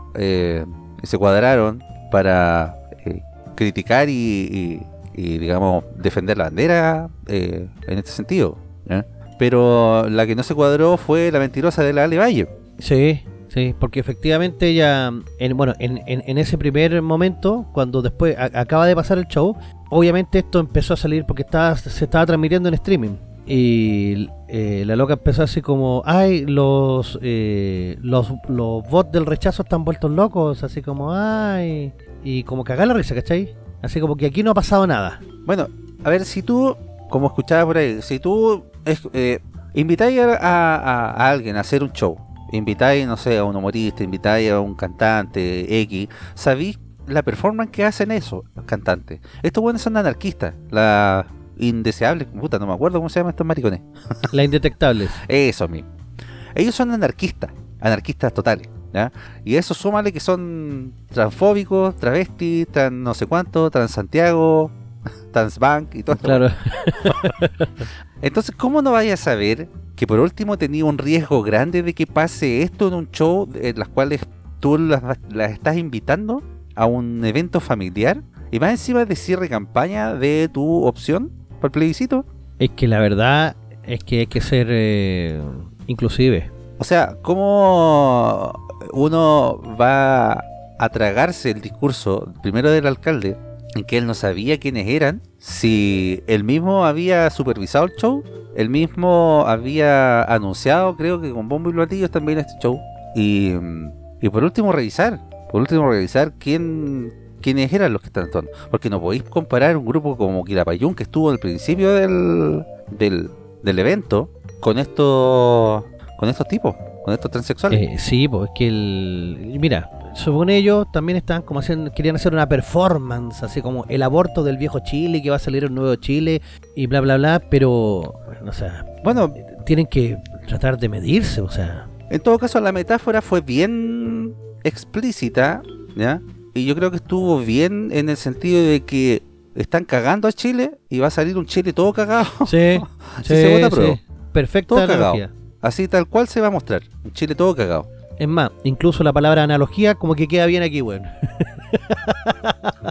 y se cuadraron para criticar y, y- y, digamos, defender la bandera en este sentido. Pero la que no se cuadró fue la mentirosa de la Ale Valle. Sí, sí, porque efectivamente ella, en, bueno, en, en- en ese primer momento, cuando después a- acaba de pasar el show, obviamente esto empezó a salir porque estaba, se estaba transmitiendo en streaming. Y eh, la loca empezó así como, ay, los, eh, los, los bots del rechazo están vueltos locos, así como, ay, y como cagar la risa, ¿cachai? Así como que aquí no ha pasado nada. Bueno, a ver, si tú, como escuchaba por ahí, si tú es- eh, invitáis a, a- a alguien a hacer un show, invitáis, no sé, a un humorista, invitáis a un cantante X, sabéis la performance que hacen esos cantantes. Estos buenos son anarquistas, la indeseable, puta, no me acuerdo cómo se llaman estos maricones. La indetectables. Eso mismo. Ellos son anarquistas, anarquistas totales. ¿ya? Y eso súmale que son transfóbicos, travestis, trans no sé cuánto, trans Santiago, transbank y todo esto. Claro. Entonces, ¿cómo no vaya a saber que por último tenía un riesgo grande de que pase esto en un show en las cuales tú las, las estás invitando a un evento familiar y más encima de cierre campaña de tu opción por plebiscito? Es que la verdad es que hay que ser eh, inclusive. O sea, ¿cómo uno va a tragarse el discurso primero del alcalde en que él no sabía quiénes eran si él mismo había supervisado el show? Él mismo había anunciado, creo que con bombo y platillos también este show. Y, mm, y por último revisar, por último revisar quién quiénes eran los que están actuando. Porque no podéis comparar un grupo como Quilapayún que estuvo al principio del, del, del evento con estos con estos tipos, con estos transexuales. Eh, sí, pues es que el. Mira, según ellos también estaban como haciendo. Querían hacer una performance, así como el aborto del viejo Chile, que va a salir un nuevo Chile, y bla, bla, bla. Pero, o sea, Bueno, tienen que tratar de medirse, o sea. En todo caso, la metáfora fue bien explícita, ¿ya? Y yo creo que estuvo bien en el sentido de que están cagando a Chile y va a salir un Chile todo cagado. Sí, Si se vota, apruebo. Perfecta Todo cagado. Así tal cual se va a mostrar. Un Chile todo cagado. Es más, incluso la palabra analogía como que queda bien aquí, weón.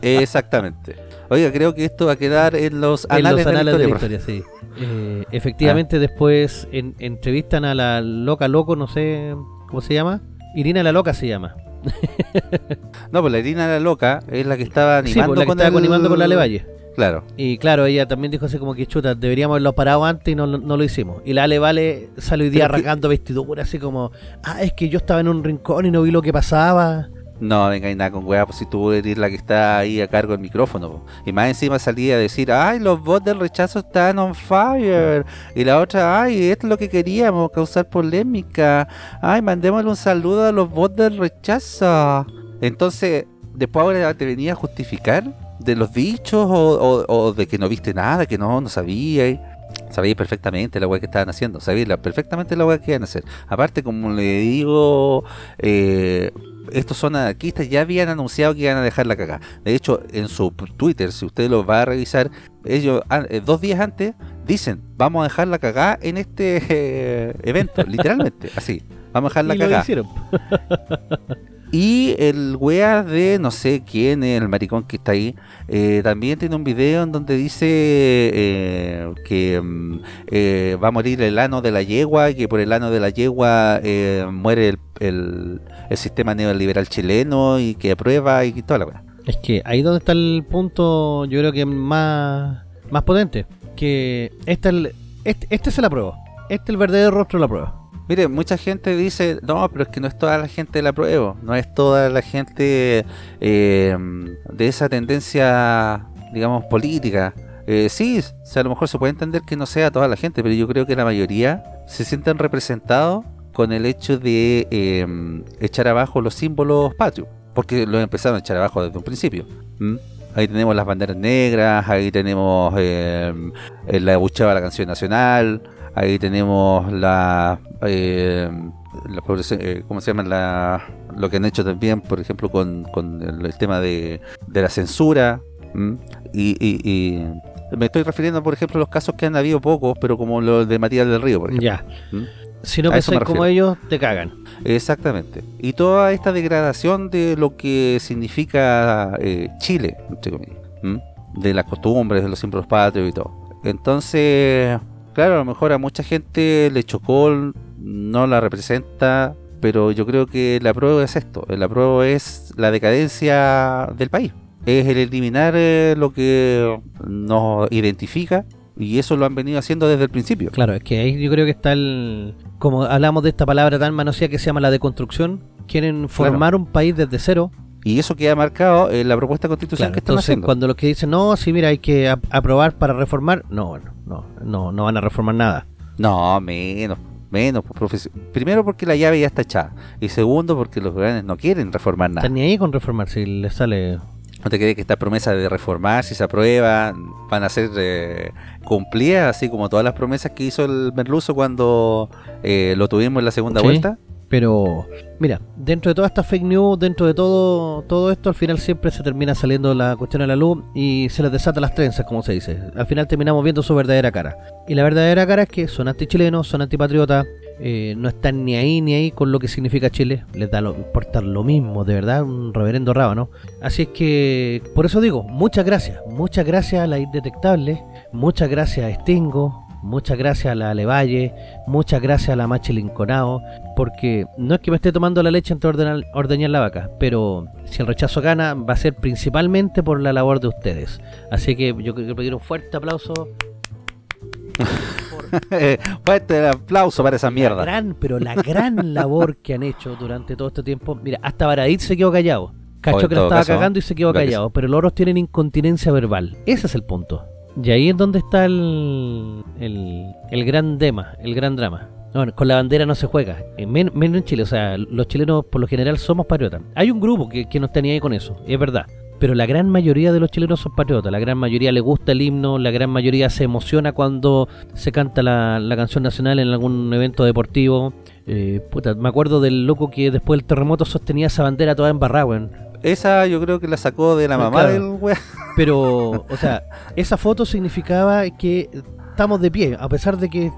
Exactamente. Oiga, creo que esto va a quedar en los En anales, los anales de de la la historia. historia, sí. Eh, efectivamente, después en- entrevistan a la loca loco, no sé cómo se llama. Irina la loca se llama. No, pues la Irina la loca es la que estaba Sí, animando pues, la que con estaba el... animando con la Levalle. Claro. Y claro, ella también dijo así como que chuta, deberíamos haberlo parado antes y no, lo- no lo hicimos. Y la Ale Vale sale hoy día arrancando vestidura, así como, ah, es que yo estaba en un rincón y no vi lo que pasaba. No, venga, y nada con weá, pues si tú eres la que está ahí a cargo del micrófono. po. Y más encima salía a decir, ay, los bots del rechazo están on fire. Y la otra, ay, esto es lo que queríamos, causar polémica. Ay, mandémosle un saludo a los bots del rechazo. Entonces, después ahora te venía a justificar de los dichos o, o- o de que no viste nada, que no, no sabíais. Sabéis perfectamente la weá que estaban haciendo, sabéis la- perfectamente la weá que iban a hacer. Aparte, como le digo, eh, estos son anarquistas, ya habían anunciado que iban a dejar la cagada. De hecho, en su Twitter, si usted lo va a revisar, ellos an- eh, dos días antes dicen, vamos a dejar la cagada en este eh, evento, literalmente, así. Vamos a dejar la cagada. Y el wea de no sé quién, el maricón que está ahí, eh, también tiene un video en donde dice eh, que mm, eh, va a morir el ano de la yegua, y que por el ano de la yegua eh, muere el, el- sistema neoliberal chileno y que aprueba y toda la wea. Es que ahí donde está el punto, yo creo que más, más potente. Que es el- este, este se la prueba. Este es el verdadero rostro de la prueba. Mire, mucha gente dice, no, pero es que no es toda la gente de la prueba, no es toda la gente eh, de esa tendencia, digamos, política. Eh, sí, o sea, a lo mejor se puede entender que no sea toda la gente, pero yo creo que la mayoría se sienten representados con el hecho de eh, echar abajo los símbolos patrios, porque los empezaron a echar abajo desde un principio. Ahí tenemos las banderas negras, ahí tenemos eh, la buchada de la canción nacional, ahí tenemos la, eh, eh, ¿cómo se llama? La, lo que han hecho también, por ejemplo, con, el, tema de, la censura. Y, me estoy refiriendo, por ejemplo, a los casos que han habido pocos, pero como los de Matías del Río, por ejemplo. Ya. Si no pensáis como ellos, te cagan. Exactamente. Y toda esta degradación de lo que significa eh, Chile, entre comillas, de las costumbres, de los símbolos patrios y todo. Entonces, claro, a lo mejor a mucha gente le chocó, no la representa, pero yo creo que la prueba es esto. La prueba es la decadencia del país. Es el eliminar eh, lo que nos identifica y eso lo han venido haciendo desde el principio. Claro, es que ahí yo creo que está el... Como hablamos de esta palabra tan manoseada que se llama la deconstrucción, quieren formar un país desde cero. Y eso queda marcado en la propuesta constitucional que están entonces, cuando los que dicen, no, sí, mira, hay que aprobar para reformar, no, bueno, no, no, no van a reformar nada. No, menos, menos. Pues, Primero porque la llave ya está echada. Y segundo porque los gobiernos no quieren reformar nada. Están ni ahí con reformar, si les sale ¿No te crees que esta promesa de reformar, si se aprueba, van a ser eh, cumplidas, así como todas las promesas que hizo el Merluzo cuando eh, lo tuvimos en la segunda vuelta? Pero, mira, dentro de toda esta fake news, dentro de todo todo esto, al final siempre se termina saliendo la cuestión a la luz y se les desata las trenzas, como se dice. Al final terminamos viendo su verdadera cara. Y la verdadera cara es que son antichilenos, son antipatriotas, eh, no están ni ahí ni ahí con lo que significa Chile, les da lo, importar lo mismo, de verdad, un reverendo ¿no? Así es que, por eso digo, muchas gracias, muchas gracias a la Indetectable, muchas gracias a Stingo, muchas gracias a la Alevalle, muchas gracias a la Machilinconao, porque no es que me esté tomando la leche antes de ordeñar la vaca, pero si el rechazo gana va a ser principalmente por la labor de ustedes. Así que yo quiero pedir un fuerte aplauso Fuerte el aplauso para esa mierda. gran, pero la gran labor que han hecho durante todo este tiempo. Mira, hasta Baradit se quedó callado. Cachó que la estaba cagando y se quedó callado. Pero los otros tienen incontinencia verbal. Ese es el punto. Y ahí es donde está el, el, gran tema, el gran drama. con la bandera no se juega, menos en Chile. O sea, los chilenos por lo general somos patriotas. Hay un grupo que, que no está ni ahí con eso, es verdad pero la gran mayoría de los chilenos son patriotas, la gran mayoría le gusta el himno, la gran mayoría se emociona cuando se canta la, canción nacional en algún evento deportivo. Eh, me acuerdo del loco que después del terremoto sostenía esa bandera toda embarrada. Esa yo creo que la sacó de la mamá del weón. Pero, o sea, esa foto significaba que estamos de pie, a pesar de que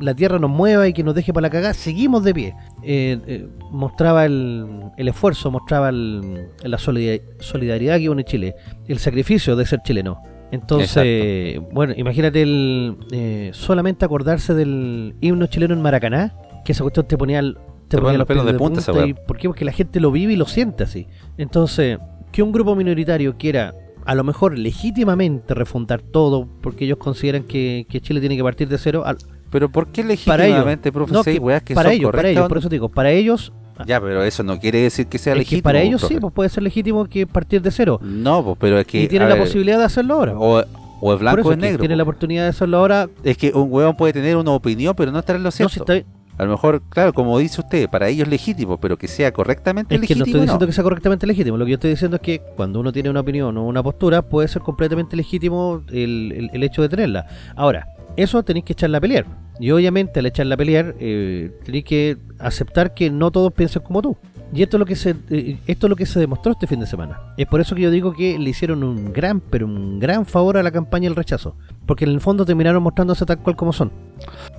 la tierra nos mueva y que nos deje para la cagada, seguimos de pie. Eh, eh, mostraba el, esfuerzo, mostraba la solidaridad que une Chile, el sacrificio de ser chileno. Entonces, bueno, imagínate el, eh, solamente acordarse del himno chileno en Maracaná, que esa cuestión te ponía, te ponía los pelos de, punta. ¿Por qué? Porque la gente lo vive y lo siente así. Entonces, que un grupo minoritario quiera a lo mejor legítimamente refundar todo, porque ellos consideran que, Chile tiene que partir de cero, pero ¿por qué legítimamente, para ellos, que, para ellos, para ellos, por eso digo, para ellos ya, pero eso no quiere decir que sea legítimo. para ellos sí, pues puede ser legítimo que partir de cero. No, pues pero es que. Y tiene la posibilidad de hacerlo ahora. O, o es blanco o es negro. Tiene la oportunidad de hacerlo ahora. Es que un huevón puede tener una opinión, pero no estar en lo cierto. No, A lo mejor, claro, como dice usted, para ellos es legítimo, pero que sea correctamente legítimo. Es que no estoy diciendo que sea correctamente legítimo. Lo que yo estoy diciendo es que cuando uno tiene una opinión o una postura, puede ser completamente legítimo el, el hecho de tenerla. Ahora, eso tenéis que echarla a pelear. Y obviamente al echarla a pelear, eh, tenéis que aceptar que no todos piensan como tú. Y esto es lo que se eh, esto es lo que se demostró este fin de semana. Es por eso que yo digo que le hicieron un gran, pero un gran favor a la campaña del rechazo. Porque en el fondo terminaron mostrándose tal cual como son.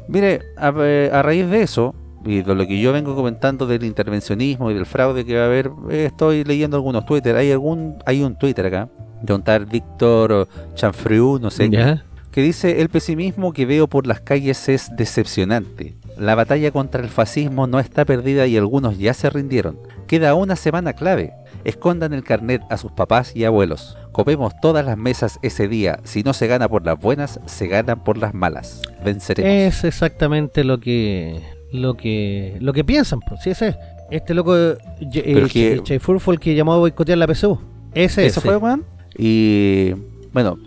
Mire, a, eh, raíz de eso, y de lo que yo vengo comentando del intervencionismo y del fraude que va a haber, estoy leyendo algunos Twitter. Hay algún hay un Twitter acá de un tal Víctor Chanfriu, no sé, qué que dice, el pesimismo que veo por las calles es decepcionante. La batalla contra el fascismo no está perdida y algunos ya se rindieron. Queda una semana clave. Escondan el carnet a sus papás y abuelos. Copemos todas las mesas ese día. Si no se gana por las buenas, se ganan por las malas. Venceremos. Es exactamente lo que lo que lo que piensan, pues. Sí, ese este loco eh, eh fue el que llamó a boicotear la PSU. Ese ¿Eso fue, Juan? Y bueno,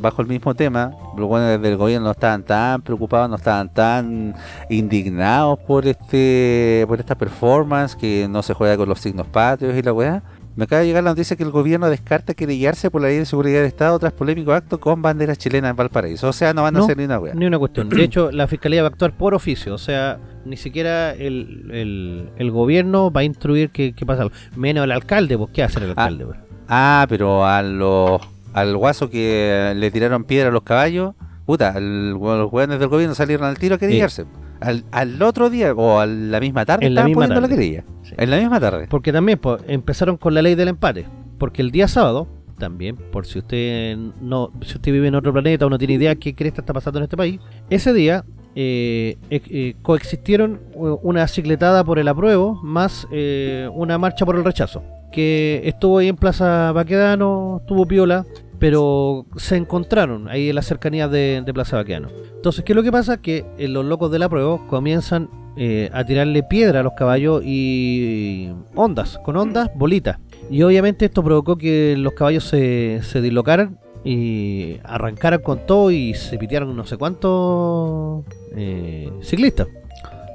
bajo el mismo tema, los buenos del gobierno no estaban tan preocupados, no estaban tan indignados por este por esta performance que no se juega con los signos patrios y la weá. Me acaba de llegar la noticia que el gobierno descarta querellarse por la ley de seguridad del Estado tras polémico acto con banderas chilenas en Valparaíso. O sea, no van a No, hacer ni una wea. Ni una cuestión. De hecho, la fiscalía va a actuar por oficio. O sea, ni siquiera el, el, el gobierno va a instruir que pasa. Menos el alcalde, pues ¿qué hace el Ah. alcalde? pues? Ah, pero a los, al guaso que le tiraron piedra a los caballos, puta, el- los hueones del gobierno salieron al tiro a querellarse. Al, al otro día o a la misma tarde En la estaban misma poniendo la tarde. querella. Sí. En la misma tarde. Porque también pues, empezaron con la ley del empate. Porque el día sábado, también, por si usted no si usted vive en otro planeta o no tiene idea qué cresta está pasando en este país, ese día eh, eh, eh, coexistieron u- una cicletada por el apruebo más eh, una marcha por el rechazo. Que estuvo ahí en Plaza Baquedano, estuvo piola, pero se encontraron ahí en las cercanías de, de Plaza Baquedano. Entonces, ¿qué es lo que pasa? Que eh, los locos del apruebo comienzan eh, a tirarle piedra a los caballos y ondas, con ondas, bolitas. Y obviamente esto provocó que los caballos se, se dislocaran y arrancaran con todo y se pitearon no sé cuántos eh, ciclistas.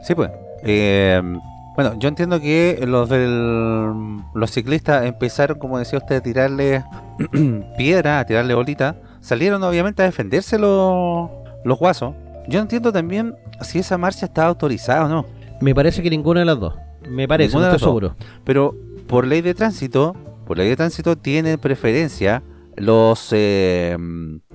Sí, pues. Bueno, yo entiendo que los del los ciclistas empezaron, como decía usted, a tirarle piedra, a tirarle bolita. Salieron obviamente a defenderse los, los guasos. Yo no entiendo también si esa marcha estaba autorizada o no. Me parece que ninguna de las dos. Me parece, no estoy seguro. Pero por ley de tránsito, por ley de tránsito tienen preferencia los eh,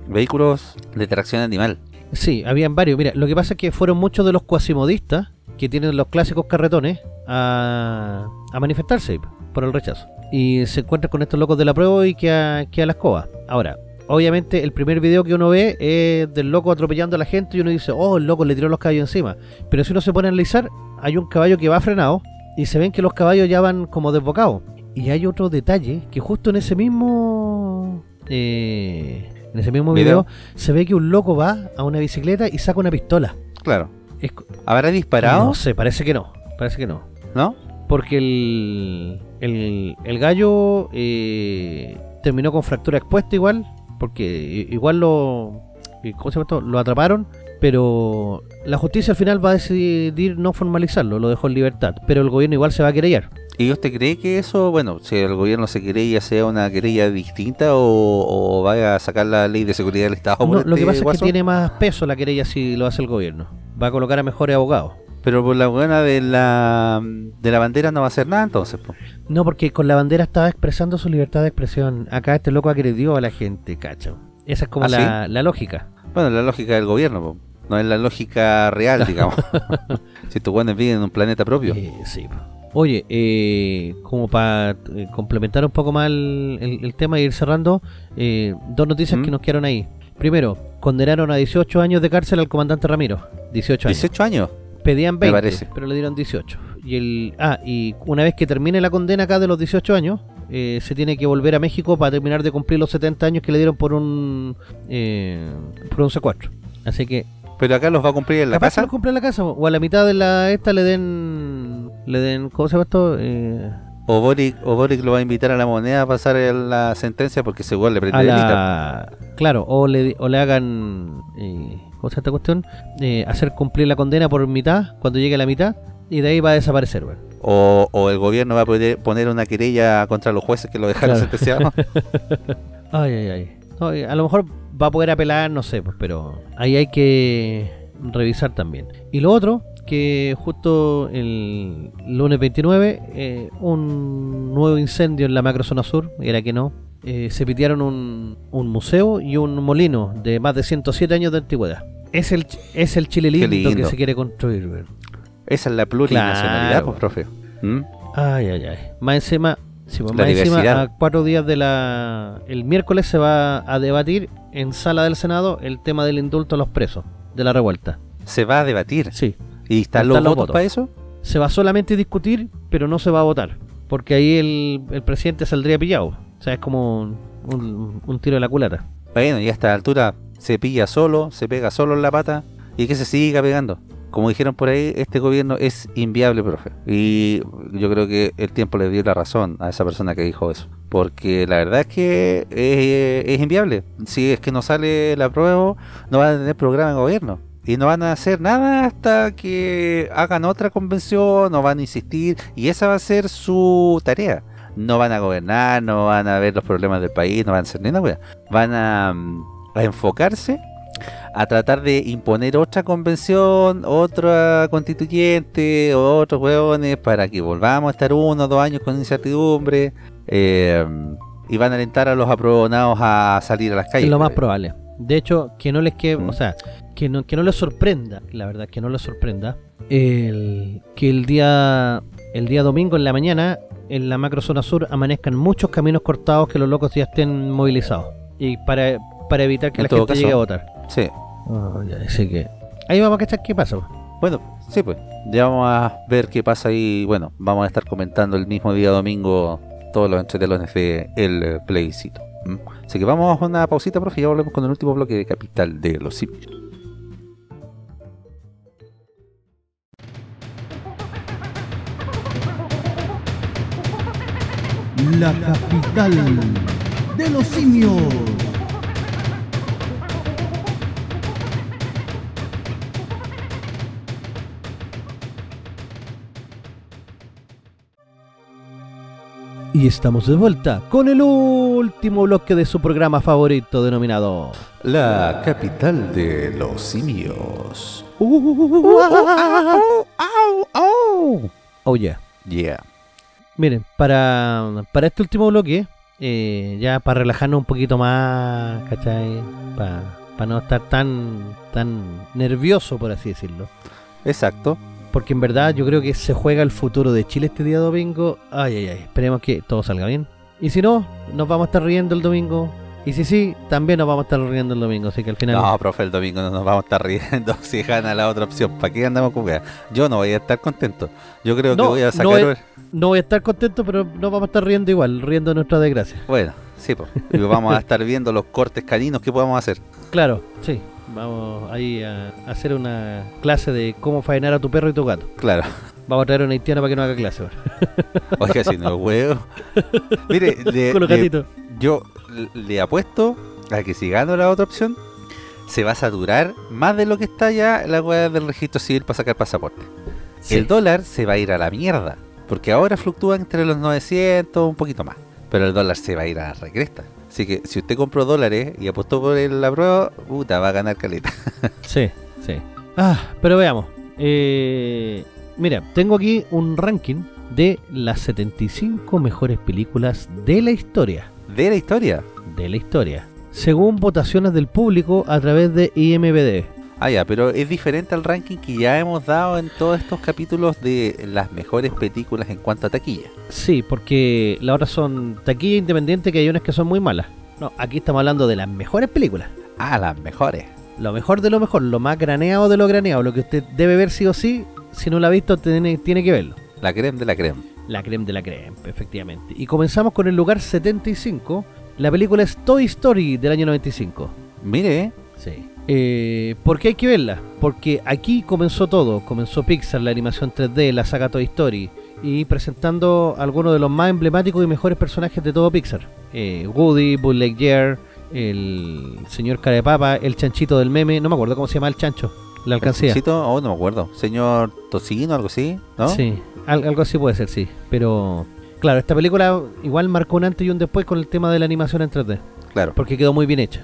vehículos de tracción animal. Sí, habían varios. Mira, lo que pasa es que fueron muchos de los cuasimodistas que tienen los clásicos carretones a, manifestarse por el rechazo. Y se encuentran con estos locos de la prueba y que a, que a la escoba. Ahora, obviamente el primer video que uno ve es del loco atropellando a la gente y uno dice, oh, el loco le tiró los caballos encima. Pero si uno se pone a analizar, hay un caballo que va frenado y se ven que los caballos ya van como desbocados. Y hay otro detalle que justo en ese mismo... eh, en ese mismo Video. video se ve que un loco va a una bicicleta y saca una pistola. Claro. Es ¿Habrá disparado? No sé, parece que no. Parece que no. ¿No? Porque el, el, el gallo eh, terminó con fractura expuesta igual. Porque igual lo, eh, ¿cómo se llama esto? lo atraparon. Pero la justicia al final va a decidir no formalizarlo. Lo dejó en libertad. Pero el gobierno igual se va a querellar. ¿Y usted cree que eso, bueno, si el gobierno se querella, sea una querella distinta o, o vaya a sacar la ley de seguridad del Estado? por lo este que pasa es que tiene más peso la querella si lo hace el gobierno. Va a colocar a mejores abogados. Pero por la buena de la, de la bandera no va a hacer nada entonces. po. No, porque con la bandera estaba expresando su libertad de expresión. Acá este loco agredió a la gente, cacho. Esa es como ¿Ah, la, la lógica. Bueno, la lógica del gobierno, po. no es la lógica real, digamos. si estos buenos viven en un planeta propio. Eh, sí. po. Oye, eh, como para complementar un poco más el, el- el tema y ir cerrando, eh, dos noticias ¿Mm? que nos quedaron ahí. Primero, condenaron a 18 años de cárcel al comandante Ramiro. 18 años. 18 años. Pedían Me 20, parece. pero le dieron 18. Y el ah, y una vez que termine la condena acá de los 18 años, eh, se tiene que volver a México para terminar de cumplir los 70 años que le dieron por un eh, por un secuestro. Así que Pero acá los va a cumplir en la capaz casa. lo cumple en la casa o a la mitad de la esta le den le den ¿cómo se llama esto? Eh, O Boric, o Boric lo va a invitar a la moneda a pasar la sentencia porque seguro le prende la claro, o le o le hagan eh, ¿cómo se llama esta cuestión? Eh, hacer cumplir la condena por mitad cuando llegue a la mitad y de ahí va a desaparecer, weón. O, o el gobierno va a poder poner una querella contra los jueces que lo dejaron Claro. sentenciado. Ay, ay, ay. No, eh, a lo mejor va a poder apelar, no sé, pues, pero ahí hay que revisar también. Y lo otro, que justo el lunes 29, eh, un nuevo incendio en la macrozona sur, era que no, eh, se pitearon un, un museo y un molino de más de 107 años de antigüedad. Es el, es el Chile lindo, que se quiere construir. Esa es la plurinacionalidad, Claro. pues, profe. ¿Mm? Ay, ay, ay. Más encima, sí, pues, más encima, a cuatro días de la. El miércoles se va a debatir en sala del Senado el tema del indulto a los presos de la revuelta. Se va a debatir. Sí. ¿Y están los votos votos. para eso? Se va solamente a discutir, pero no se va a votar. Porque ahí el, el presidente saldría pillado. O sea, es como un, un- un tiro de la culata. Bueno, y a esta altura se pilla solo, se pega solo en la pata y que se siga pegando. Como dijeron por ahí, este gobierno es inviable, profe. Y yo creo que el tiempo le dio la razón a esa persona que dijo eso. Porque la verdad es que es, es inviable. Si es que no sale la prueba, no van a tener programa de gobierno. Y no van a hacer nada hasta que hagan otra convención, no van a insistir. Y esa va a ser su tarea. no van a gobernar, no van a ver los problemas del país, no van a hacer ni una wea. Van a, mm, a enfocarse a tratar de imponer otra convención, otra constituyente, otros hueones para que volvamos a estar uno o dos años con incertidumbre. eh, y van a alentar a los aprobados a salir a las calles. Es lo más probable. De hecho, que no les quede, Mm. o sea, que no, que no les sorprenda, la verdad, que no les sorprenda, el, que el día, el día domingo en la mañana, en la macrozona sur, amanezcan muchos caminos cortados que los locos ya estén movilizados. Y para, para evitar que En la gente caso. llegue a votar. Sí. Ya, así que ahí vamos a cachar qué pasa. Bueno, sí, pues. Ya vamos a ver qué pasa y bueno, vamos a estar comentando el mismo día domingo todos los entretelones de el plebiscito. Así que vamos a una pausita, profe, y ya volvemos con el último bloque de Capital de los Simios. La capital de los simios. Y estamos de vuelta con el último bloque de su programa favorito denominado La capital de los simios. Oh yeah. Yeah. Miren, para, para este último bloque, eh, ya para relajarnos un poquito más, ¿cachai? Para no estar tan, tan nervioso, por así decirlo. Exacto. Porque en verdad yo creo que se juega el futuro de Chile este día domingo. Ay, ay, ay. Esperemos que todo salga bien. Y si no, nos vamos a estar riendo el domingo. Y si sí, también nos vamos a estar riendo el domingo. Así que al final... No, profe, el domingo no nos vamos a estar riendo si gana la otra opción. ¿Para qué andamos con weas? Yo no voy a estar contento. Yo creo que No, voy a no sacar. es- no voy a estar contento, pero nos vamos a estar riendo igual, riendo de nuestra desgracia. Bueno, sí, pues. Y vamos a estar viendo los cortes caninos que podamos hacer. Claro, sí. Vamos ahí a hacer una clase de cómo faenar a tu perro y tu gato. Claro. Vamos a traer a una haitiana para que no haga clase. Oiga, si no huevo. Mire, le- Con los le- gatitos. yo le apuesto a que si gano la otra opción, se va a saturar más de lo que está ya la wea del registro civil para sacar pasaporte. Sí. El dólar se va a ir a la mierda. Porque ahora fluctúa entre los 900, un poquito más. Pero el dólar se va a ir a la recresta. Así que si usted compró dólares y apostó por la prueba, puta, va a ganar caleta. Sí, sí. Ah, pero veamos. Eh, mira, tengo aquí un ranking de las 75 mejores películas de la historia. De la historia. De la historia. Según votaciones del público a través de IMBD. Ah, ya, pero es diferente al ranking que ya hemos dado en todos estos capítulos de las mejores películas en cuanto a taquilla. Sí, porque las otras son taquilla independiente que hay unas que son muy malas. No, aquí estamos hablando de las mejores películas. Ah, las mejores. Lo mejor de lo mejor, lo más graneado de lo graneado, lo que usted debe ver sí o sí, si no lo ha visto tiene, tiene que verlo. La creme de la creme. La creme de la creme, efectivamente. Y comenzamos con el lugar 75. La película es Toy Story del año 95. Mire, Sí. Eh, ¿Por qué hay que verla? Porque aquí comenzó todo. Comenzó Pixar, la animación 3D, la saga Toy Story. Y presentando algunos de los más emblemáticos y mejores personajes de todo Pixar. Eh, Woody, Buzz Lightyear, el señor Carepapa, el chanchito del meme. No me acuerdo cómo se llama el chancho. La alcancía. Tocito, oh, no me acuerdo. Señor Tocino, algo así, ¿no? Sí, algo así puede ser, sí. Pero, claro, esta película igual marcó un antes y un después con el tema de la animación en 3D. Claro. Porque quedó muy bien hecha.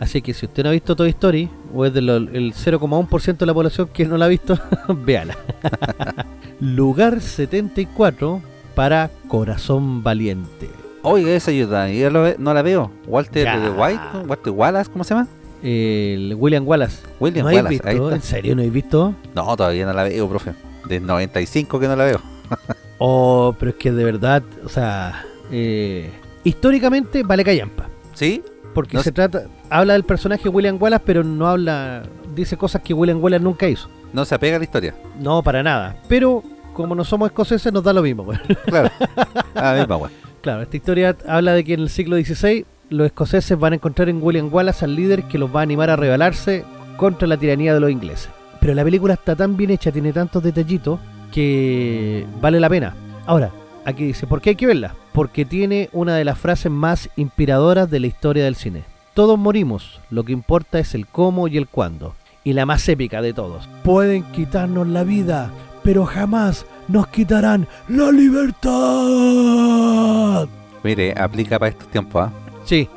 Así que si usted no ha visto Toy Story, o es del el 0,1% de la población que no la ha visto, véala. Lugar 74 para Corazón Valiente. Oiga, esa yo lo ve- no la veo. Walter Ya. White, Walter Wallace, ¿cómo se llama? El William Wallace. William ¿No habéis Wallace, visto? ¿En serio no habéis visto? No, todavía no la veo, profe. Del 95 que no la veo. Oh, pero es que de verdad, o sea, eh, históricamente vale callampa. ¿Sí? Porque No se trata, habla del personaje William Wallace, pero no habla, dice cosas que William Wallace nunca hizo. No se apega a la historia. No, para nada. Pero como no somos escoceses, nos da lo mismo. Claro. A la misma, weón. claro, esta historia habla de que en el siglo XVI los escoceses van a encontrar en William Wallace al líder que los va a animar a rebelarse contra la tiranía de los ingleses. Pero la película está tan bien hecha, tiene tantos detallitos que vale la pena. Ahora, aquí dice, ¿por qué hay que verla? Porque tiene una de las frases más inspiradoras de la historia del cine. Todos morimos, lo que importa es el cómo y el cuándo. Y la más épica de todos. Pueden quitarnos la vida, pero jamás nos quitarán la libertad. Mire, aplica para estos tiempos, ¿ah? Sí, sí.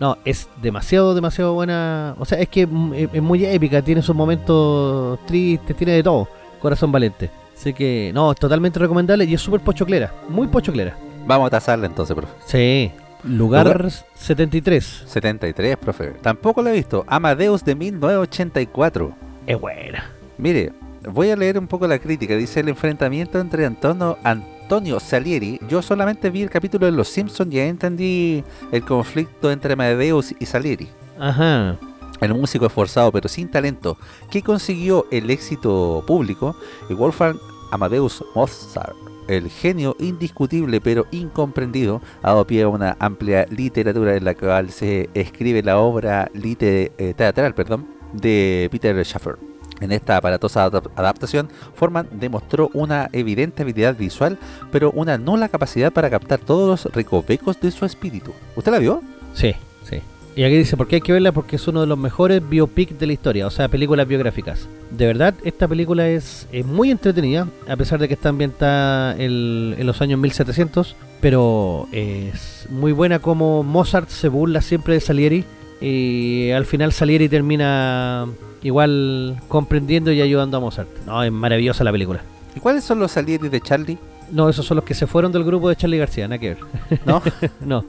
No, es demasiado, demasiado buena. O sea, es que mm, es, es muy épica, tiene sus momentos tristes, tiene de todo. Corazón valiente. Así que, no, es totalmente recomendable y es súper pochoclera. Muy pochoclera. Vamos a tasarla entonces, profe. Sí. Lugar, Lugar- 73. 73, profe. Tampoco lo he visto. Amadeus de 1984. Es buena. Mire, voy a leer un poco la crítica. Dice el enfrentamiento entre Antonio, Antonio Salieri. Yo solamente vi el capítulo de Los Simpsons y ahí entendí el conflicto entre Amadeus y Salieri. Ajá. El músico esforzado pero sin talento que consiguió el éxito público, y Wolfgang Amadeus Mozart, el genio indiscutible pero incomprendido, ha dado pie a una amplia literatura en la cual se escribe la obra lite- eh, teatral perdón, de Peter Schaffer. En esta aparatosa adap- adaptación, Forman demostró una evidente habilidad visual, pero una nula capacidad para captar todos los recovecos de su espíritu. ¿Usted la vio? Sí, sí. Y aquí dice, ¿por qué hay que verla? Porque es uno de los mejores biopics de la historia, o sea, películas biográficas. De verdad, esta película es, es muy entretenida, a pesar de que está ambientada el- en los años 1700, pero es muy buena como Mozart se burla siempre de Salieri y al final Salieri termina igual comprendiendo y ayudando a Mozart. No, es maravillosa la película. ¿Y cuáles son los Salieri de Charlie? No, esos son los que se fueron del grupo de Charlie García, nada que ver. ¿No? no.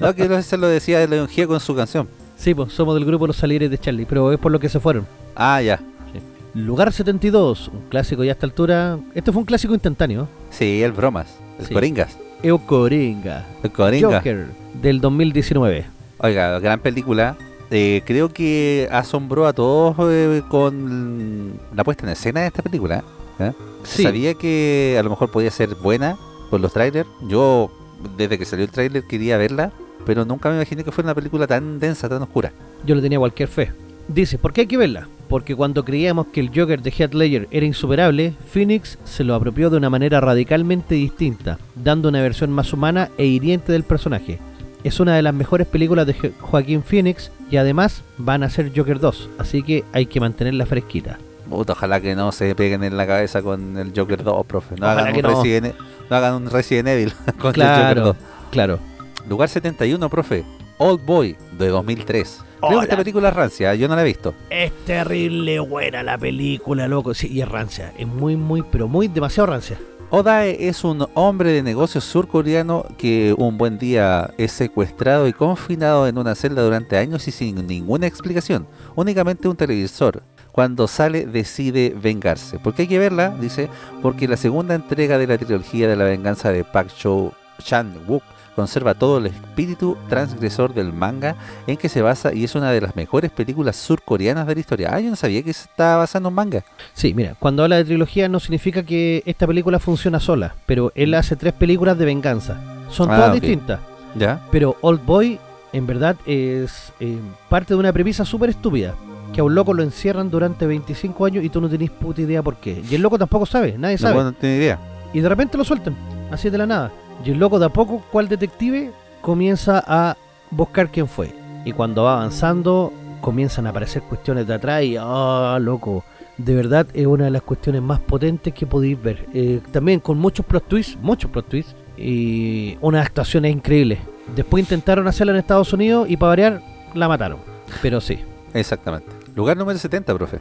No, que se lo decía León Gieco con su canción. Sí, pues somos del grupo Los Salieres de Charlie, pero es por lo que se fueron. Ah, ya. Lugar 72, un clásico ya a esta altura. Este fue un clásico instantáneo. Sí, el bromas. El Sí. Coringas. Eucoringa. El Coringa. Joker, del 2019. Oiga, gran película. Eh, creo que asombró a todos eh, con la puesta en escena de esta película. ¿eh? Sí. Sabía que a lo mejor podía ser buena por los trailers. Yo, desde que salió el trailer, quería verla, pero nunca me imaginé que fuera una película tan densa, tan oscura. Yo le tenía cualquier fe. Dice, ¿por qué hay que verla? Porque cuando creíamos que el Joker de Heath Ledger era insuperable, Phoenix se lo apropió de una manera radicalmente distinta, dando una versión más humana e hiriente del personaje. Es una de las mejores películas de Jo- Joaquín Phoenix y además van a ser Joker 2, así que hay que mantenerla fresquita. Puta, ojalá que no se peguen en la cabeza con el Joker 2, profe. No, Ojalá hagan que un, no. Resident, no hagan un Resident Evil con el Joker Claro, 2. claro. Lugar 71, profe. Old Boy, de 2003. Creo que esta película es rancia, yo no la he visto. Es terrible buena la película, loco. Sí, y es rancia. Es muy, muy, pero muy demasiado rancia. Odae es un hombre de negocios surcoreano que un buen día es secuestrado y confinado en una celda durante años y sin ninguna explicación, únicamente un televisor. Cuando sale decide vengarse. ¿Por qué hay que verla? Dice, porque la segunda entrega de la trilogía de la venganza de Park Cho Chan-wook conserva todo el espíritu transgresor del manga en que se basa y es una de las mejores películas surcoreanas de la historia. Ah, yo no sabía que se estaba basando en manga. Sí, mira, cuando habla de trilogía no significa que esta película funciona sola, pero él hace tres películas de venganza. Son Ah, todas distintas. ¿Ya? Pero Old Boy, en verdad, es eh, parte de una premisa súper estúpida. Que a un loco lo encierran durante 25 años y tú no tenés puta idea por qué. Y el loco tampoco sabe, nadie No, sabe. no tengo idea. Y de repente lo sueltan, así de la nada. Y el loco de a poco, cual detective, comienza a buscar quién fue. Y cuando va avanzando, comienzan a aparecer cuestiones de atrás y, ah, loco, de verdad es una de las cuestiones más potentes que podéis ver. Eh, también con muchos plot twists, muchos plot twists, y unas actuaciones increíbles. Después intentaron hacerla en Estados Unidos y para variar, la mataron. Pero sí. Exactamente. Lugar número 70, profe.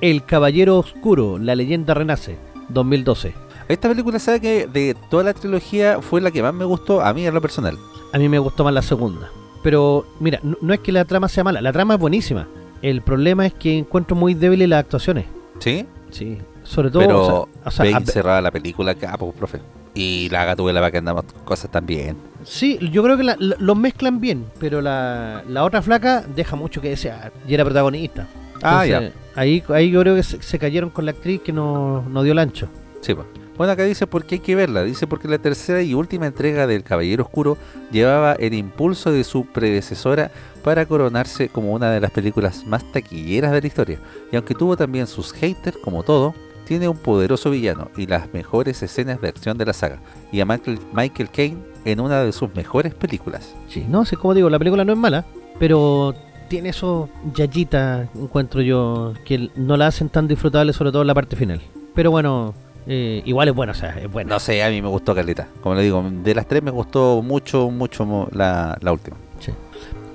El Caballero Oscuro, la leyenda renace, 2012. Esta película, sabe que de toda la trilogía fue la que más me gustó a mí en lo personal. A mí me gustó más la segunda. Pero mira, no, no es que la trama sea mala, la trama es buenísima. El problema es que encuentro muy débiles las actuaciones. ¿Sí? Sí. Sobre todo, Pero o sea, o sea, cerrada la película acá, pues, profe. Y la gatubela para que andamos cosas también. sí, yo creo que la- la- los mezclan bien, pero la, la otra flaca deja mucho que desear. Y era protagonista. Ah, Entonces, Ahí, ahí yo creo que se, se cayeron con la actriz que no, no dio el ancho. Sí, pues. Bueno, acá dice por qué hay que verla. Dice porque la tercera y última entrega del Caballero Oscuro llevaba el impulso de su predecesora para coronarse como una de las películas más taquilleras de la historia. Y aunque tuvo también sus haters, como todo, tiene un poderoso villano y las mejores escenas de acción de la saga. Y a Michael, Michael Caine en una de sus mejores películas. Sí, no sé, como digo, la película no es mala, pero tiene eso yayita, encuentro yo, que no la hacen tan disfrutable, sobre todo en la parte final. pero bueno, eh, igual es bueno, o sea, es bueno. No sé, a mí me gustó Caleta. Como le digo, de las tres me gustó mucho, mucho la, la última.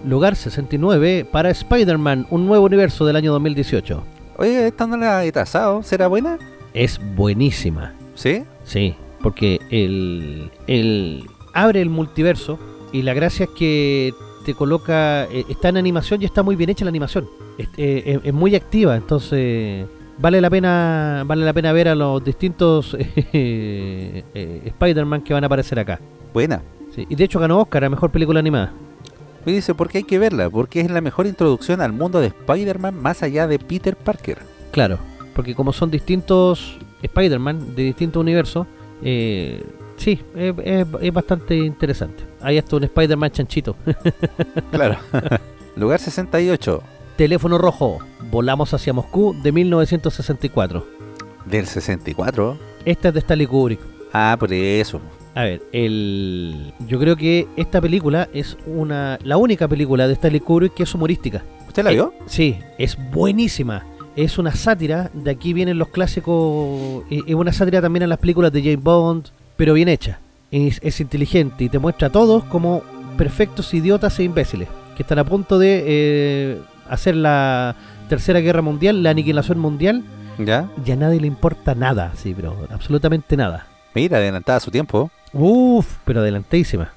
Lugar 69 para Spider-Man, un nuevo universo del año 2018. Oye, esta no la he tasado. ¿Será buena? Es buenísima. ¿Sí? Sí, porque el, el abre el multiverso y la gracia es que te coloca, eh, está en animación y está muy bien hecha la animación. Es, eh, es- es muy activa, entonces vale la pena vale la pena ver a los distintos eh, eh, Spider-Man que van a aparecer acá. Buena. Sí, Y de hecho ganó Oscar a Mejor Película Animada. Y dice, ¿por qué hay que verla? Porque es la mejor introducción al mundo de Spider-Man más allá de Peter Parker. Claro, porque como son distintos Spider-Man de distintos universos, eh, sí, es, es- es bastante interesante. Hay hasta un Spider-Man chanchito. Claro. Lugar 68. Teléfono rojo, volamos hacia Moscú de 1964. Del 64. Esta es de Stanley Kubrick. Ah, por eso. A ver, el, yo creo que esta película es una la única película de Stanley Kubrick que es humorística. ¿Usted la Eh, vio? Sí, es buenísima. Es una sátira, de aquí vienen los clásicos, eh, es una sátira también a las películas de James Bond, pero bien hecha. Es, es inteligente y te muestra a todos como perfectos idiotas e imbéciles, que están a punto de eh, hacer la tercera guerra mundial, la aniquilación mundial, ¿Ya? y a nadie le importa nada, sí, pero absolutamente nada. Mira, adelantada a su tiempo. Uf, pero adelantadísima.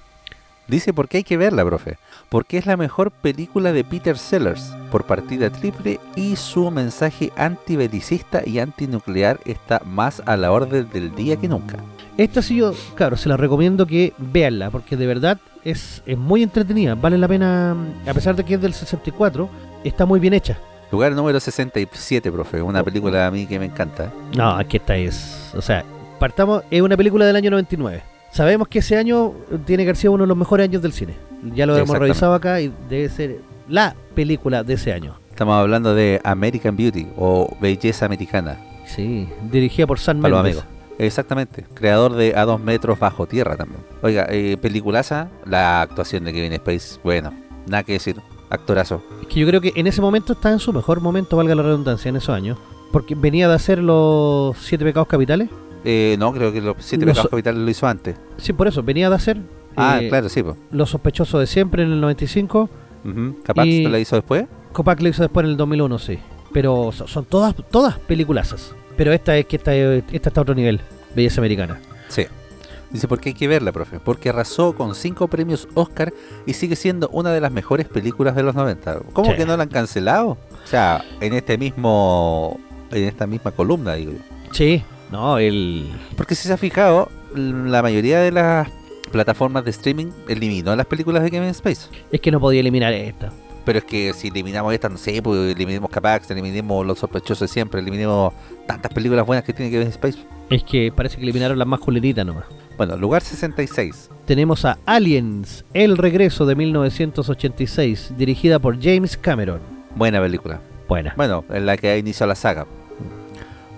Dice, ¿por qué hay que verla, profe? Porque es la mejor película de Peter Sellers, por partida triple, y su mensaje antibelicista y antinuclear está más a la orden del día que nunca. Esta sí yo, claro, se la recomiendo que veanla, porque de verdad es, es muy entretenida, vale la pena, a pesar de que es del 64, está muy bien hecha. Lugar número 67, profe. Una película a mí que me encanta. No, aquí esta es, o sea, partamos, es una película del año 99. Sabemos que ese año tiene que haber sido uno de los mejores años del cine. Ya lo hemos revisado acá y debe ser la película de ese año. Estamos hablando de American Beauty o Belleza Americana. Sí, dirigida por Sam Mendes. amigos. Exactamente. Creador de A dos metros bajo tierra también. Oiga, eh, peliculaza. La actuación de Kevin Space. Bueno, nada que decir. Actorazo. Es que yo creo que en ese momento está en su mejor momento, valga la redundancia, en esos años. Porque venía de hacer los siete pecados capitales. Eh, no, creo que los siete Los- pecados capitales lo hizo antes. Sí, por eso, venía de hacer Ah, eh, claro, sí. Los sospechosos de siempre en el 95. Ujú. ¿Capaz y- te la hizo después? Copac lo hizo después en el 2001, sí. Pero so- son todas todas peliculazas. Pero esta es que esta, esta está a otro nivel. Belleza americana. Sí. Dice, ¿por qué hay que verla, profe? Porque arrasó con cinco premios Oscar y sigue siendo una de las mejores películas de los 90. ¿Cómo Sí. que no la han cancelado? O sea, en este mismo... En esta misma columna, digo yo. Sí, no, el. Porque si se ha fijado, la mayoría de las plataformas de streaming eliminó las películas de Kevin Space. Es que no podía eliminar esta. Pero es que si eliminamos esta, no sé, pues eliminemos Capax, eliminemos Los Sospechosos de Siempre, eliminemos tantas películas buenas que tiene Kevin Space. Es que parece que eliminaron las más culeritas nomás. Bueno, lugar 66. Tenemos a Aliens, El Regreso de 1986, dirigida por James Cameron. Buena película. Buena. Bueno, en la que a la saga.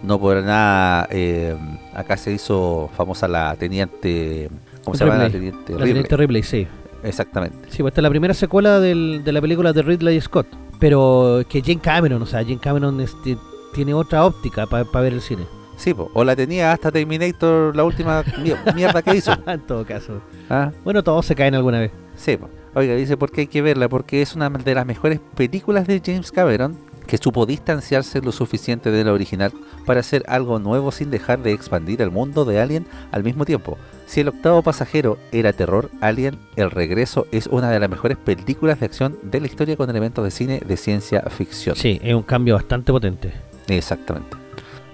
No por nada, eh, acá se hizo famosa la teniente. ¿Cómo se llama? La Ripley. teniente La Ripley. Teniente Ripley, sí. Exactamente. Sí, pues esta es la primera secuela del- de la película de Ridley Scott. Pero que Jane Cameron, o sea, Jane Cameron este, tiene otra óptica para ver el cine. Sí, po, o la tenía hasta Terminator, la última mi- mierda que hizo. en todo caso. Ah, Bueno, todos se caen alguna vez. Sí, po. oiga, dice por qué hay que verla, porque es una de las mejores películas de James Cameron que supo distanciarse lo suficiente de la original para hacer algo nuevo sin dejar de expandir el mundo de Alien al mismo tiempo. Si el octavo pasajero era terror, Alien, El Regreso es una de las mejores películas de acción de la historia con elementos de cine de ciencia ficción. Sí, es un cambio bastante potente. Exactamente.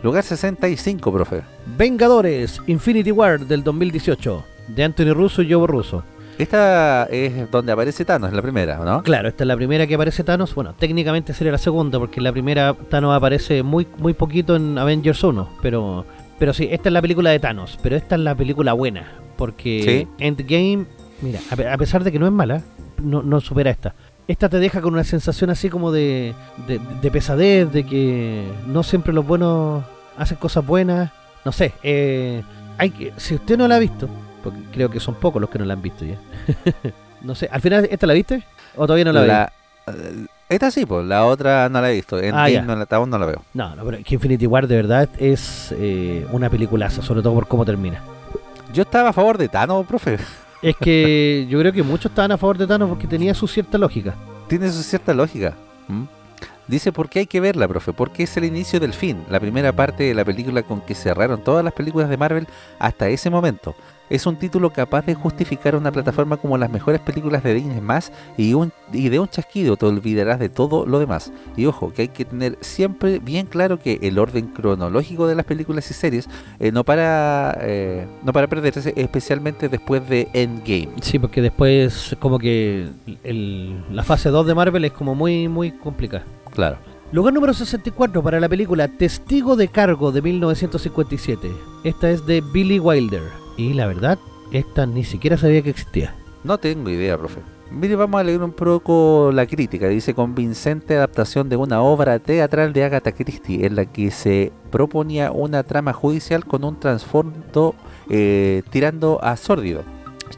Lugar 65, profe. Vengadores, Infinity War del 2018, de Anthony Russo y Joe Russo. Esta es donde aparece Thanos, la primera, ¿o ¿no? Claro, esta es la primera que aparece Thanos. Bueno, técnicamente sería la segunda, porque la primera Thanos aparece muy, muy poquito en Avengers 1. Pero, pero sí, esta es la película de Thanos. Pero esta es la película buena. Porque Endgame, mira, a, a pesar de que no es mala, no, no supera esta. Esta te deja con una sensación así como de, de, de pesadez, de que no siempre los buenos hacen cosas buenas. No sé, eh, hay que, si usted no la ha visto, porque creo que son pocos los que no la han visto ya. no sé, al final, ¿esta la viste? ¿O todavía no la, la, eh, Esta sí, pues, la otra no la he visto. En Ah, no la, aún no la veo. No, no, pero que Infinity War de verdad es eh, una peliculaza, sobre todo por cómo termina. Yo estaba a favor de Thanos, profe. Es que yo creo que muchos estaban a favor de Thanos porque tenía su cierta lógica. Tiene su cierta lógica. ¿Mm? Dice por qué hay que verla, profe, porque es el inicio del fin, la primera parte de la película con que cerraron todas las películas de Marvel hasta ese momento. Es un título capaz de justificar una plataforma como las mejores películas de Disney más y, un, y de un chasquido te olvidarás de todo lo demás. Y ojo, que hay que tener siempre bien claro que el orden cronológico de las películas y series eh, no para eh, no para perderse, especialmente después de Endgame. Sí, porque después como que el- la fase 2 de Marvel es como muy, muy complicada. Claro. Lugar número 64 para la película Testigo de Cargo de 1957. Esta es de Billy Wilder. Y la verdad, esta ni siquiera sabía que existía. No tengo idea, profe. Mire, vamos a leer un poco la crítica. Dice convincente adaptación de una obra teatral de Agatha Christie en la que se proponía una trama judicial con un trasfondo eh, tirando a sórdido.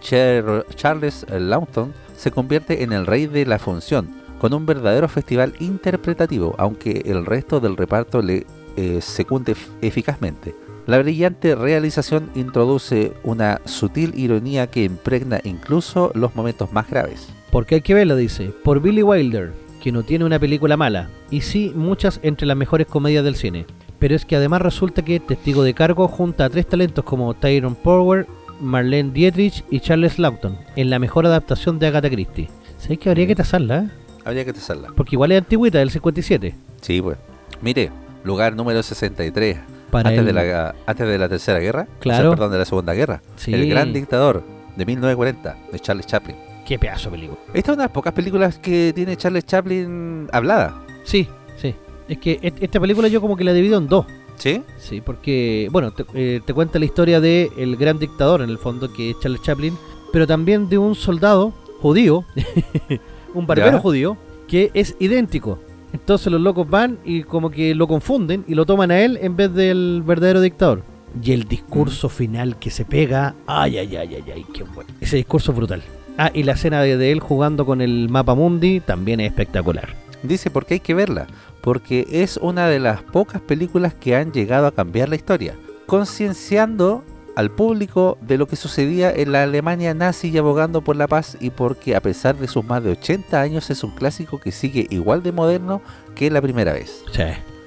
Char- Charles Lawton se convierte en el rey de la función con un verdadero festival interpretativo, aunque el resto del reparto le eh, secunde ef- eficazmente. La brillante realización introduce una sutil ironía que impregna incluso los momentos más graves. Porque hay que verla, dice, por Billy Wilder, que no tiene una película mala, y sí muchas entre las mejores comedias del cine. Pero es que además resulta que Testigo de Cargo junta a tres talentos como Tyrone Power, Marlene Dietrich y Charles Lawton en la mejor adaptación de Agatha Christie. ¿Sabes que habría que tasarla? eh? Habría que tesarla. Porque igual es antigüita, del 57. Sí, pues. Mire, lugar número 63. Para antes, de la, antes de la Tercera Guerra. o sea, Claro. perdón, de la Segunda Guerra. Sí. El Gran Dictador de 1940 de Charles Chaplin. Qué pedazo de película. Esta es una de las pocas películas que tiene Charles Chaplin hablada. Sí, sí. Es que et- esta película yo como que la divido en dos. ¿Sí? Sí, porque, bueno, te, eh, te cuenta la historia de el gran dictador, en el fondo, que es Charles Chaplin, pero también de un soldado judío, un barbero Ya. judío, que es idéntico. Entonces los locos van y como que lo confunden y lo toman a él en vez del verdadero dictador. Y el discurso final que se pega, ay, ay, ay, ay, ay, qué bueno. Ese discurso es brutal. Ah, y la escena de, de él jugando con el mapa mundi también es espectacular. Dice porque hay que verla, porque es una de las pocas películas que han llegado a cambiar la historia, concienciando al público de lo que sucedía en la Alemania nazi y abogando por la paz y porque a pesar de sus más de 80 años es un clásico que sigue igual de moderno que la primera vez. Sí,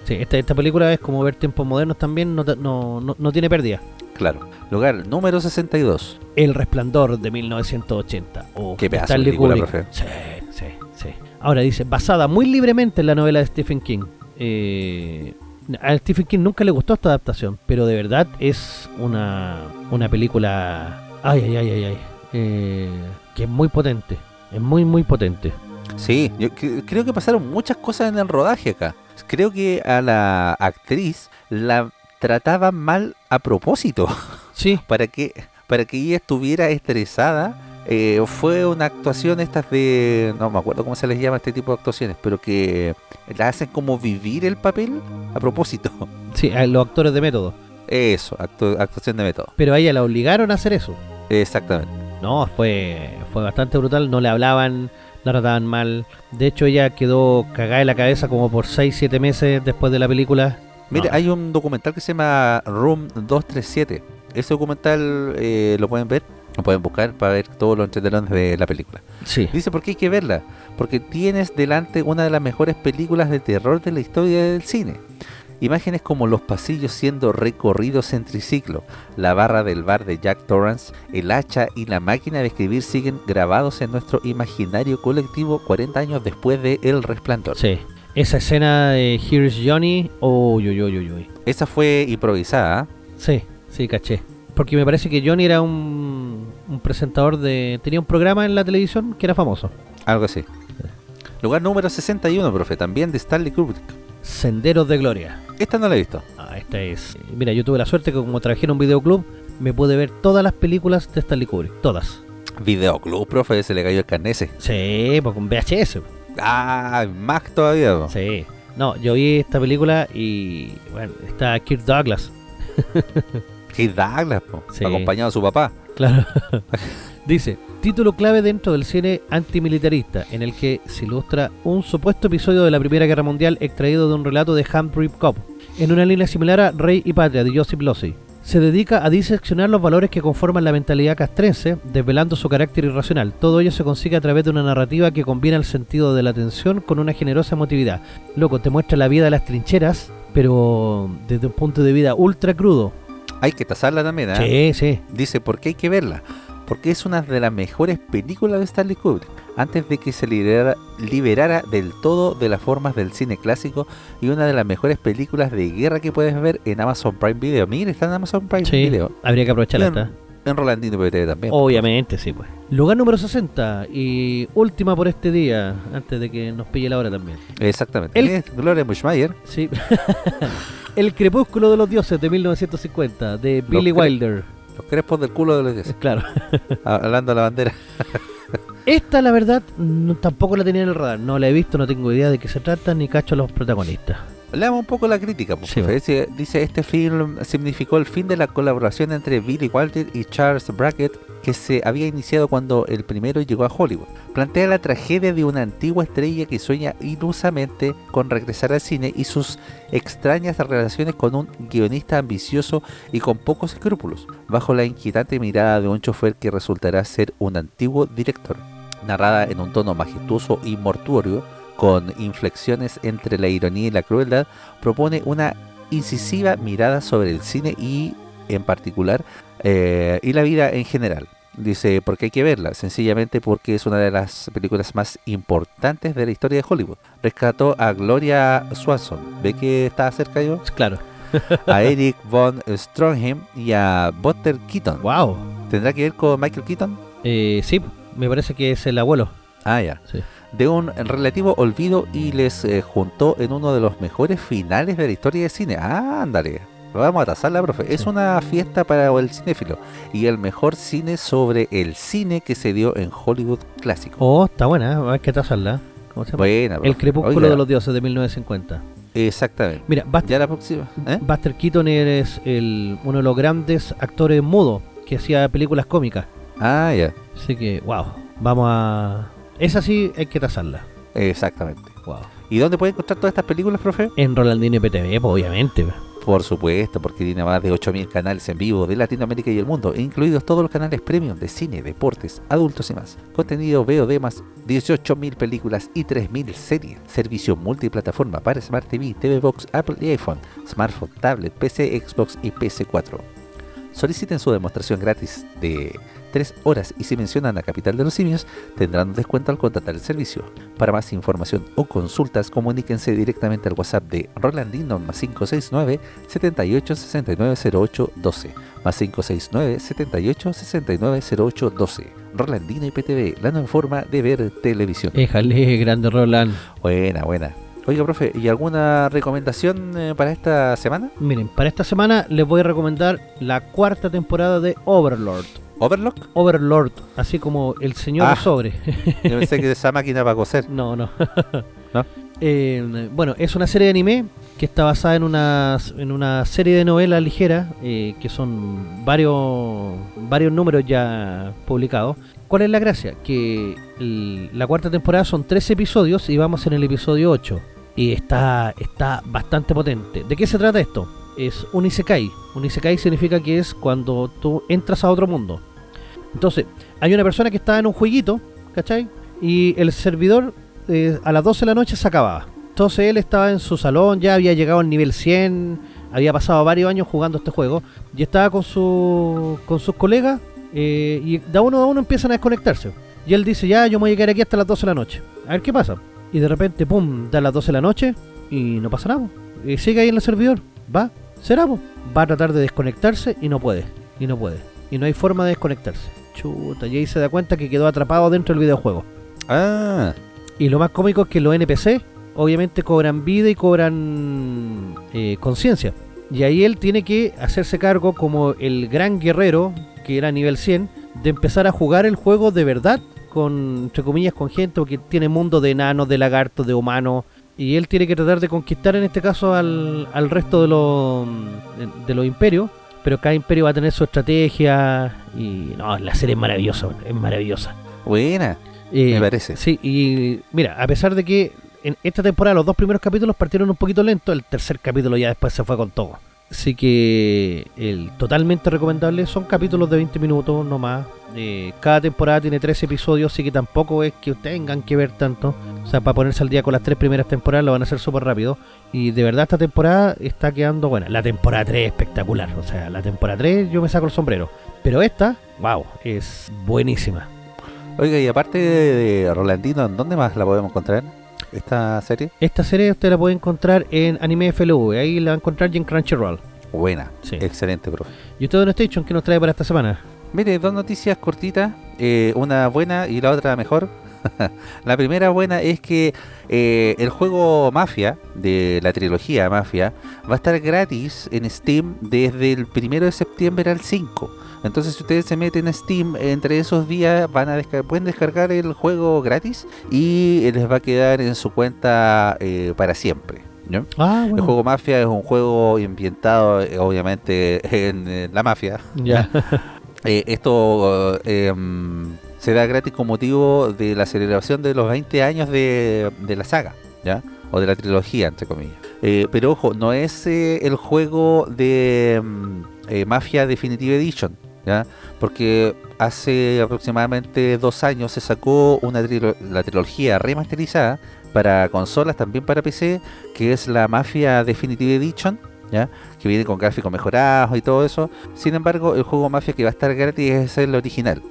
sí esta, esta película es como ver tiempos modernos también, no, no, no, no tiene pérdida. Claro. Lugar número 62. El Resplandor de 1980. Oh, Qué pedazo de película, profe. Sí, sí, sí. Ahora dice, basada muy libremente en la novela de Stephen King. Eh, a Stephen King nunca le gustó esta adaptación, pero de verdad es una, una película... Ay, ay, ay, ay, ay. eh, que es muy potente. Es muy, muy potente. Sí, yo cre- creo que pasaron muchas cosas en el rodaje acá. Creo que a la actriz la trataban mal a propósito. Sí, para que para que ella estuviera estresada eh, fue una actuación estas de no me acuerdo cómo se les llama este tipo de actuaciones pero que la hacen como vivir el papel a propósito sí, a los actores de método. eso actu- actuación de método Pero a ella la obligaron a hacer eso. exactamente No, fue, fue bastante brutal. No le hablaban, la trataban mal. De hecho, ella quedó cagada en la cabeza como por 6-7 meses después de la película. mire No. hay un documental que se llama Room 237 ese documental eh, lo pueden ver lo pueden buscar para ver todos los entretelones de la película Sí. Dice, ¿por qué hay que verla? Porque tienes delante una de las mejores películas de terror de la historia del cine. Imágenes como los pasillos siendo recorridos en triciclo, la barra del bar de Jack Torrance, el hacha y la máquina de escribir siguen grabados en nuestro imaginario colectivo 40 años después de El Resplandor. Sí. Esa escena de Here's Johnny. Uy, uy, uy, uy, uy. Esa fue improvisada. ¿ah? Sí, sí, caché. Porque me parece que Johnny era un, un presentador de... Tenía un programa en la televisión que era famoso. Algo así. Lugar número 61, profe, también de Stanley Kubrick. Senderos de Gloria. Esta no la he visto. Ah, esta es... Mira, yo tuve la suerte que como trabajé en un videoclub, me pude ver todas las películas de Stanley Kubrick. Todas. Videoclub, profe, se le cayó el carnese. Sí, pues con VHS. Ah, más todavía. po. Sí. No, yo vi esta película y bueno, está Kirk Douglas. Keith Douglas, po, Sí. acompañado de su papá. Claro. Dice, título clave dentro del cine antimilitarista, en el que se ilustra un supuesto episodio de la Primera Guerra Mundial extraído de un relato de Humphrey Cobb, en una línea similar a Rey y Patria de Joseph Losey. Se dedica a diseccionar los valores que conforman la mentalidad castrense, desvelando su carácter irracional. Todo ello se consigue a través de una narrativa que combina el sentido de la tensión con una generosa emotividad. Loco, te muestra la vida de las trincheras, pero desde un punto de vida ultra crudo. Hay que tasarla también, ¿eh? Sí, sí. Dice, ¿por qué hay que verla? Porque es una de las mejores películas de Stanley Kubrick, antes de que se liberara, liberara del todo de las formas del cine clásico y una de las mejores películas de guerra que puedes ver en Amazon Prime Video. Mire, está en Amazon Prime Sí, Video. habría que aprovecharla. Esta. En Rolandino PTV también. Obviamente, sí, pues. Lugar número 60 y última por este día, antes de que nos pille la hora también. Exactamente. El- Es Gloria Bushmayer. Sí. El crepúsculo de los dioses de 1950 de Billy Wilder. Los crespos del culo de los dioses. Claro. Hablando de la bandera. Esta, la verdad, no- tampoco la tenía en el radar. No la he visto, no tengo idea de qué se trata, ni cacho a los protagonistas. Leamos un poco la crítica. Por Sí, dice, dice, este film significó el fin de la colaboración entre Billy Wilder y Charles Brackett que se había iniciado cuando el primero llegó a Hollywood. Plantea la tragedia de una antigua estrella que sueña ilusamente con regresar al cine y sus extrañas relaciones con un guionista ambicioso y con pocos escrúpulos, bajo la inquietante mirada de un chofer que resultará ser un antiguo director. Narrada en un tono majestuoso y mortuorio, con inflexiones entre la ironía y la crueldad, propone una incisiva mirada sobre el cine y, en particular, eh, y la vida en general. Dice, porque hay que verla, sencillamente porque es una de las películas más importantes de la historia de Hollywood. Rescató a Gloria Swanson, ¿ve que está cerca yo? Claro. A Eric Von Stronheim y a Buster Keaton. Wow. ¿Tendrá que ver con Michael Keaton? Eh, sí, me parece que es el abuelo. Ah, ya. Sí. de un relativo olvido y les eh, juntó en uno de los mejores finales de la historia del cine. Ah, ándale. Vamos a tasarla, profe. Es una fiesta para el cinéfilo y el mejor cine sobre el cine que se dio en Hollywood clásico. Oh, está buena, ¿eh? hay que tasarla. ¿Cómo se llama? Buena, el profe. crepúsculo Oiga, de los dioses de 1950. Exactamente. Mira, Buster, Ya la próxima. ¿eh? Buster Keaton es el, uno de los grandes actores mudos que hacía películas cómicas. Ah, ya. Así que, wow, vamos a... Esa sí hay que tasarla. Exactamente. Wow. ¿Y dónde puede encontrar todas estas películas, profe? En Rolandino PTV, pues, obviamente. Por supuesto, porque tiene más de 8.000 canales en vivo de Latinoamérica y el mundo, incluidos todos los canales premium de cine, deportes, adultos y más. Contenido VOD más 18.000 películas y 3.000 series. Servicio multiplataforma para Smart TV, TV Box, Apple y iPhone, smartphone, tablet, PC, Xbox y PC4. Soliciten su demostración gratis de 3 horas y si mencionan a Capital de los Simios tendrán un descuento al contratar el servicio. Para más información o consultas comuníquense directamente al WhatsApp de Rolandino más 569 78 69 08 12 más 569 78 69 08 12 Rolandino IPTV, la nueva forma de ver televisión. Éjale, grande Roland. Buena, buena. Oiga, profe, ¿y alguna recomendación eh, para esta semana? Miren, para esta semana les voy a recomendar la cuarta temporada de Overlord. ¿Overlock? Overlord, así como el señor Ah. sobre. Yo pensé que esa máquina para coser. no, no. ¿No? Eh, bueno, es una serie de anime que está basada en una, en una serie de novelas ligeras eh, que son varios, varios números ya publicados. ¿Cuál es la gracia? Que el- la cuarta temporada son tres episodios y vamos en el episodio 8. Y está, está bastante potente. ¿De qué se trata esto? Es un isekai. Un isekai significa que es cuando tú entras a otro mundo. Entonces, hay una persona que está en un jueguito, ¿cachai? Y el servidor eh, a las 12 de la noche se acababa. Entonces él estaba en su salón, ya había llegado al nivel 100, había pasado varios años jugando este juego, y estaba con, su, con sus colegas, eh, y de uno a uno empiezan a desconectarse. Y él dice, ya, yo me voy a quedar aquí hasta las 12 de la noche. A ver qué pasa. Y de repente, pum, da las 12 de la noche, y no pasa nada. Y sigue ahí en el servidor. Va, será, po. va a tratar de desconectarse y no puede. Y no puede. Y no hay forma de desconectarse. Chuta, y ahí se da cuenta que quedó atrapado dentro del videojuego. Ah, Y lo más cómico es que los NPC obviamente cobran vida y cobran eh, conciencia. Y ahí él tiene que hacerse cargo como el gran guerrero, que era nivel 100, de empezar a jugar el juego de verdad, con entre comillas con gente, porque tiene mundo de enanos, de lagartos, de humanos. Y él tiene que tratar de conquistar en este caso al, al resto de los, de los imperios pero cada imperio va a tener su estrategia y no, la serie es maravillosa, es maravillosa. Buena, Eh, me parece. Sí, y mira, a pesar de que en esta temporada los dos primeros capítulos partieron un poquito lento, el tercer capítulo ya después se fue con todo. Así que el totalmente recomendable son capítulos de 20 minutos no más. Eh, cada temporada tiene tres episodios, así que tampoco es que tengan que ver tanto. O sea, para ponerse al día con las tres primeras temporadas lo van a hacer súper rápido. Y de verdad esta temporada está quedando buena. La temporada 3 es espectacular. O sea, la temporada 3 yo me saco el sombrero. Pero esta, wow, es buenísima. Oiga, y aparte de Rolandino, ¿en dónde más la podemos encontrar? Esta serie. Esta serie usted la puede encontrar en Anime FLV. Ahí la va a encontrar y en Crunchyroll. Buena, Sí. excelente, profe. ¿Y usted, Don Station, qué nos trae para esta semana? Mire, dos noticias cortitas, eh, una buena y la otra mejor. la primera buena es que eh, el juego Mafia, de la trilogía Mafia, va a estar gratis en Steam desde el primero de septiembre al 5. Entonces, si ustedes se meten en Steam entre esos días, van a desca- pueden descargar el juego gratis y les va a quedar en su cuenta eh, para siempre. ¿no? Ah, El juego Mafia es un juego ambientado, eh, obviamente, en eh, la mafia. Ya. Eh, esto mm, se da gratis con motivo de la celebración de los 20 años de, de la saga, ¿ya? O de la trilogía, entre comillas. Eh, pero ojo, no es eh, el juego de eh, Mafia Definitive Edition, ¿ya? Porque hace aproximadamente dos años se sacó una trilo- la trilogía remasterizada para consolas, también para PC, que es la Mafia Definitive Edition, ¿ya? que viene con gráficos mejorados y todo eso. Sin embargo, el juego Mafia que va a estar gratis es el original.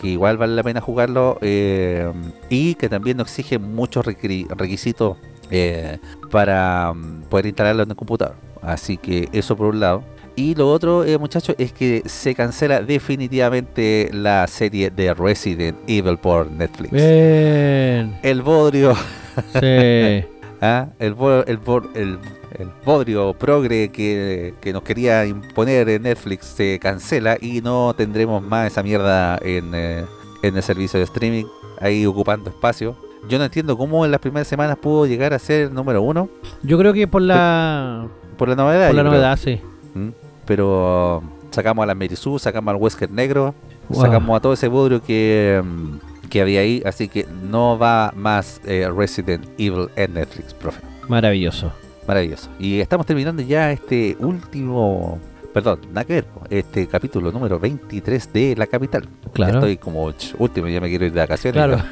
Que igual vale la pena jugarlo eh, y que también no exige muchos requisitos eh, para mm, poder instalarlo en el computador. Así que eso por un lado. Y lo otro, eh, muchachos, es que se cancela definitivamente la serie de Resident Evil por Netflix. Bien. El bodrio Sí. ¿ah? el, bo- el, bo- el, el bodrio progre que, que nos quería imponer en Netflix se cancela y no tendremos más esa mierda en, eh, en el servicio de streaming, ahí ocupando espacio. Yo no entiendo cómo en las primeras semanas pudo llegar a ser número uno Yo creo que por la por la novedad. por la creo. novedad, sí. Pero sacamos a la Merisú, sacamos al Wesker Negro, Wow. sacamos a todo ese bodrio que, mm, que había ahí, así que no va más eh, Resident Evil en Netflix, profe. Maravilloso. Maravilloso. Y estamos terminando ya este último, perdón, nada que ver, este capítulo número 23 de La Capital. Claro. Ya estoy como último, ya me quiero ir de vacaciones. Claro.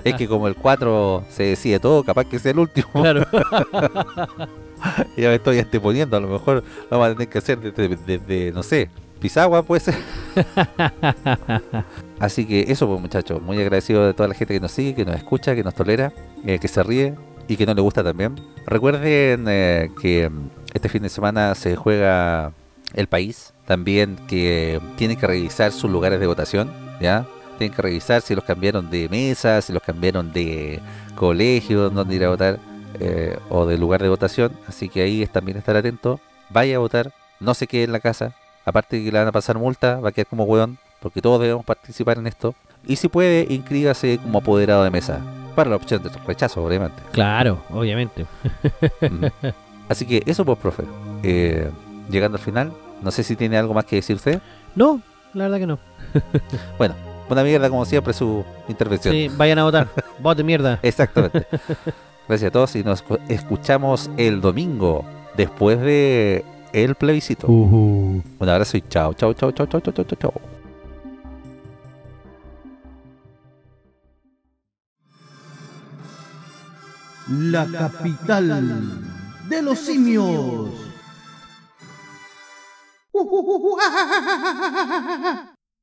es que como el 4 se decide todo, capaz que sea el último. Claro. ya me estoy anteponiendo, a lo mejor lo vamos a tener que hacer desde, desde, no sé, Pisagua puede ser. Así que eso pues muchachos, muy agradecido de toda la gente que nos sigue, que nos escucha, que nos tolera, eh, que se ríe y que no le gusta también. Recuerden eh, que este fin de semana se juega el país, también que tienen que revisar sus lugares de votación, ¿ya? Tienen que revisar si los cambiaron de mesa, si los cambiaron de colegio, donde ir a votar eh, o de lugar de votación. Así que ahí es también estar atento. Vaya a votar, no se quede en la casa. Aparte de que le van a pasar multa, va a quedar como hueón, porque todos debemos participar en esto. Y si puede, inscríbase como apoderado de mesa. Para la opción de rechazo, obviamente. Claro, obviamente. Mm. Así que eso pues, profe. Eh, llegando al final, no sé si tiene algo más que decir usted. No, la verdad que no. Una mierda como siempre su intervención. Sí, vayan a votar. Vote mierda. Exactamente. Gracias a todos y nos escu- escuchamos el domingo después de el plebiscito. Uh. Un abrazo y chao, chao, chao, chao, chao, chao, chao, chao. La capital de los simios.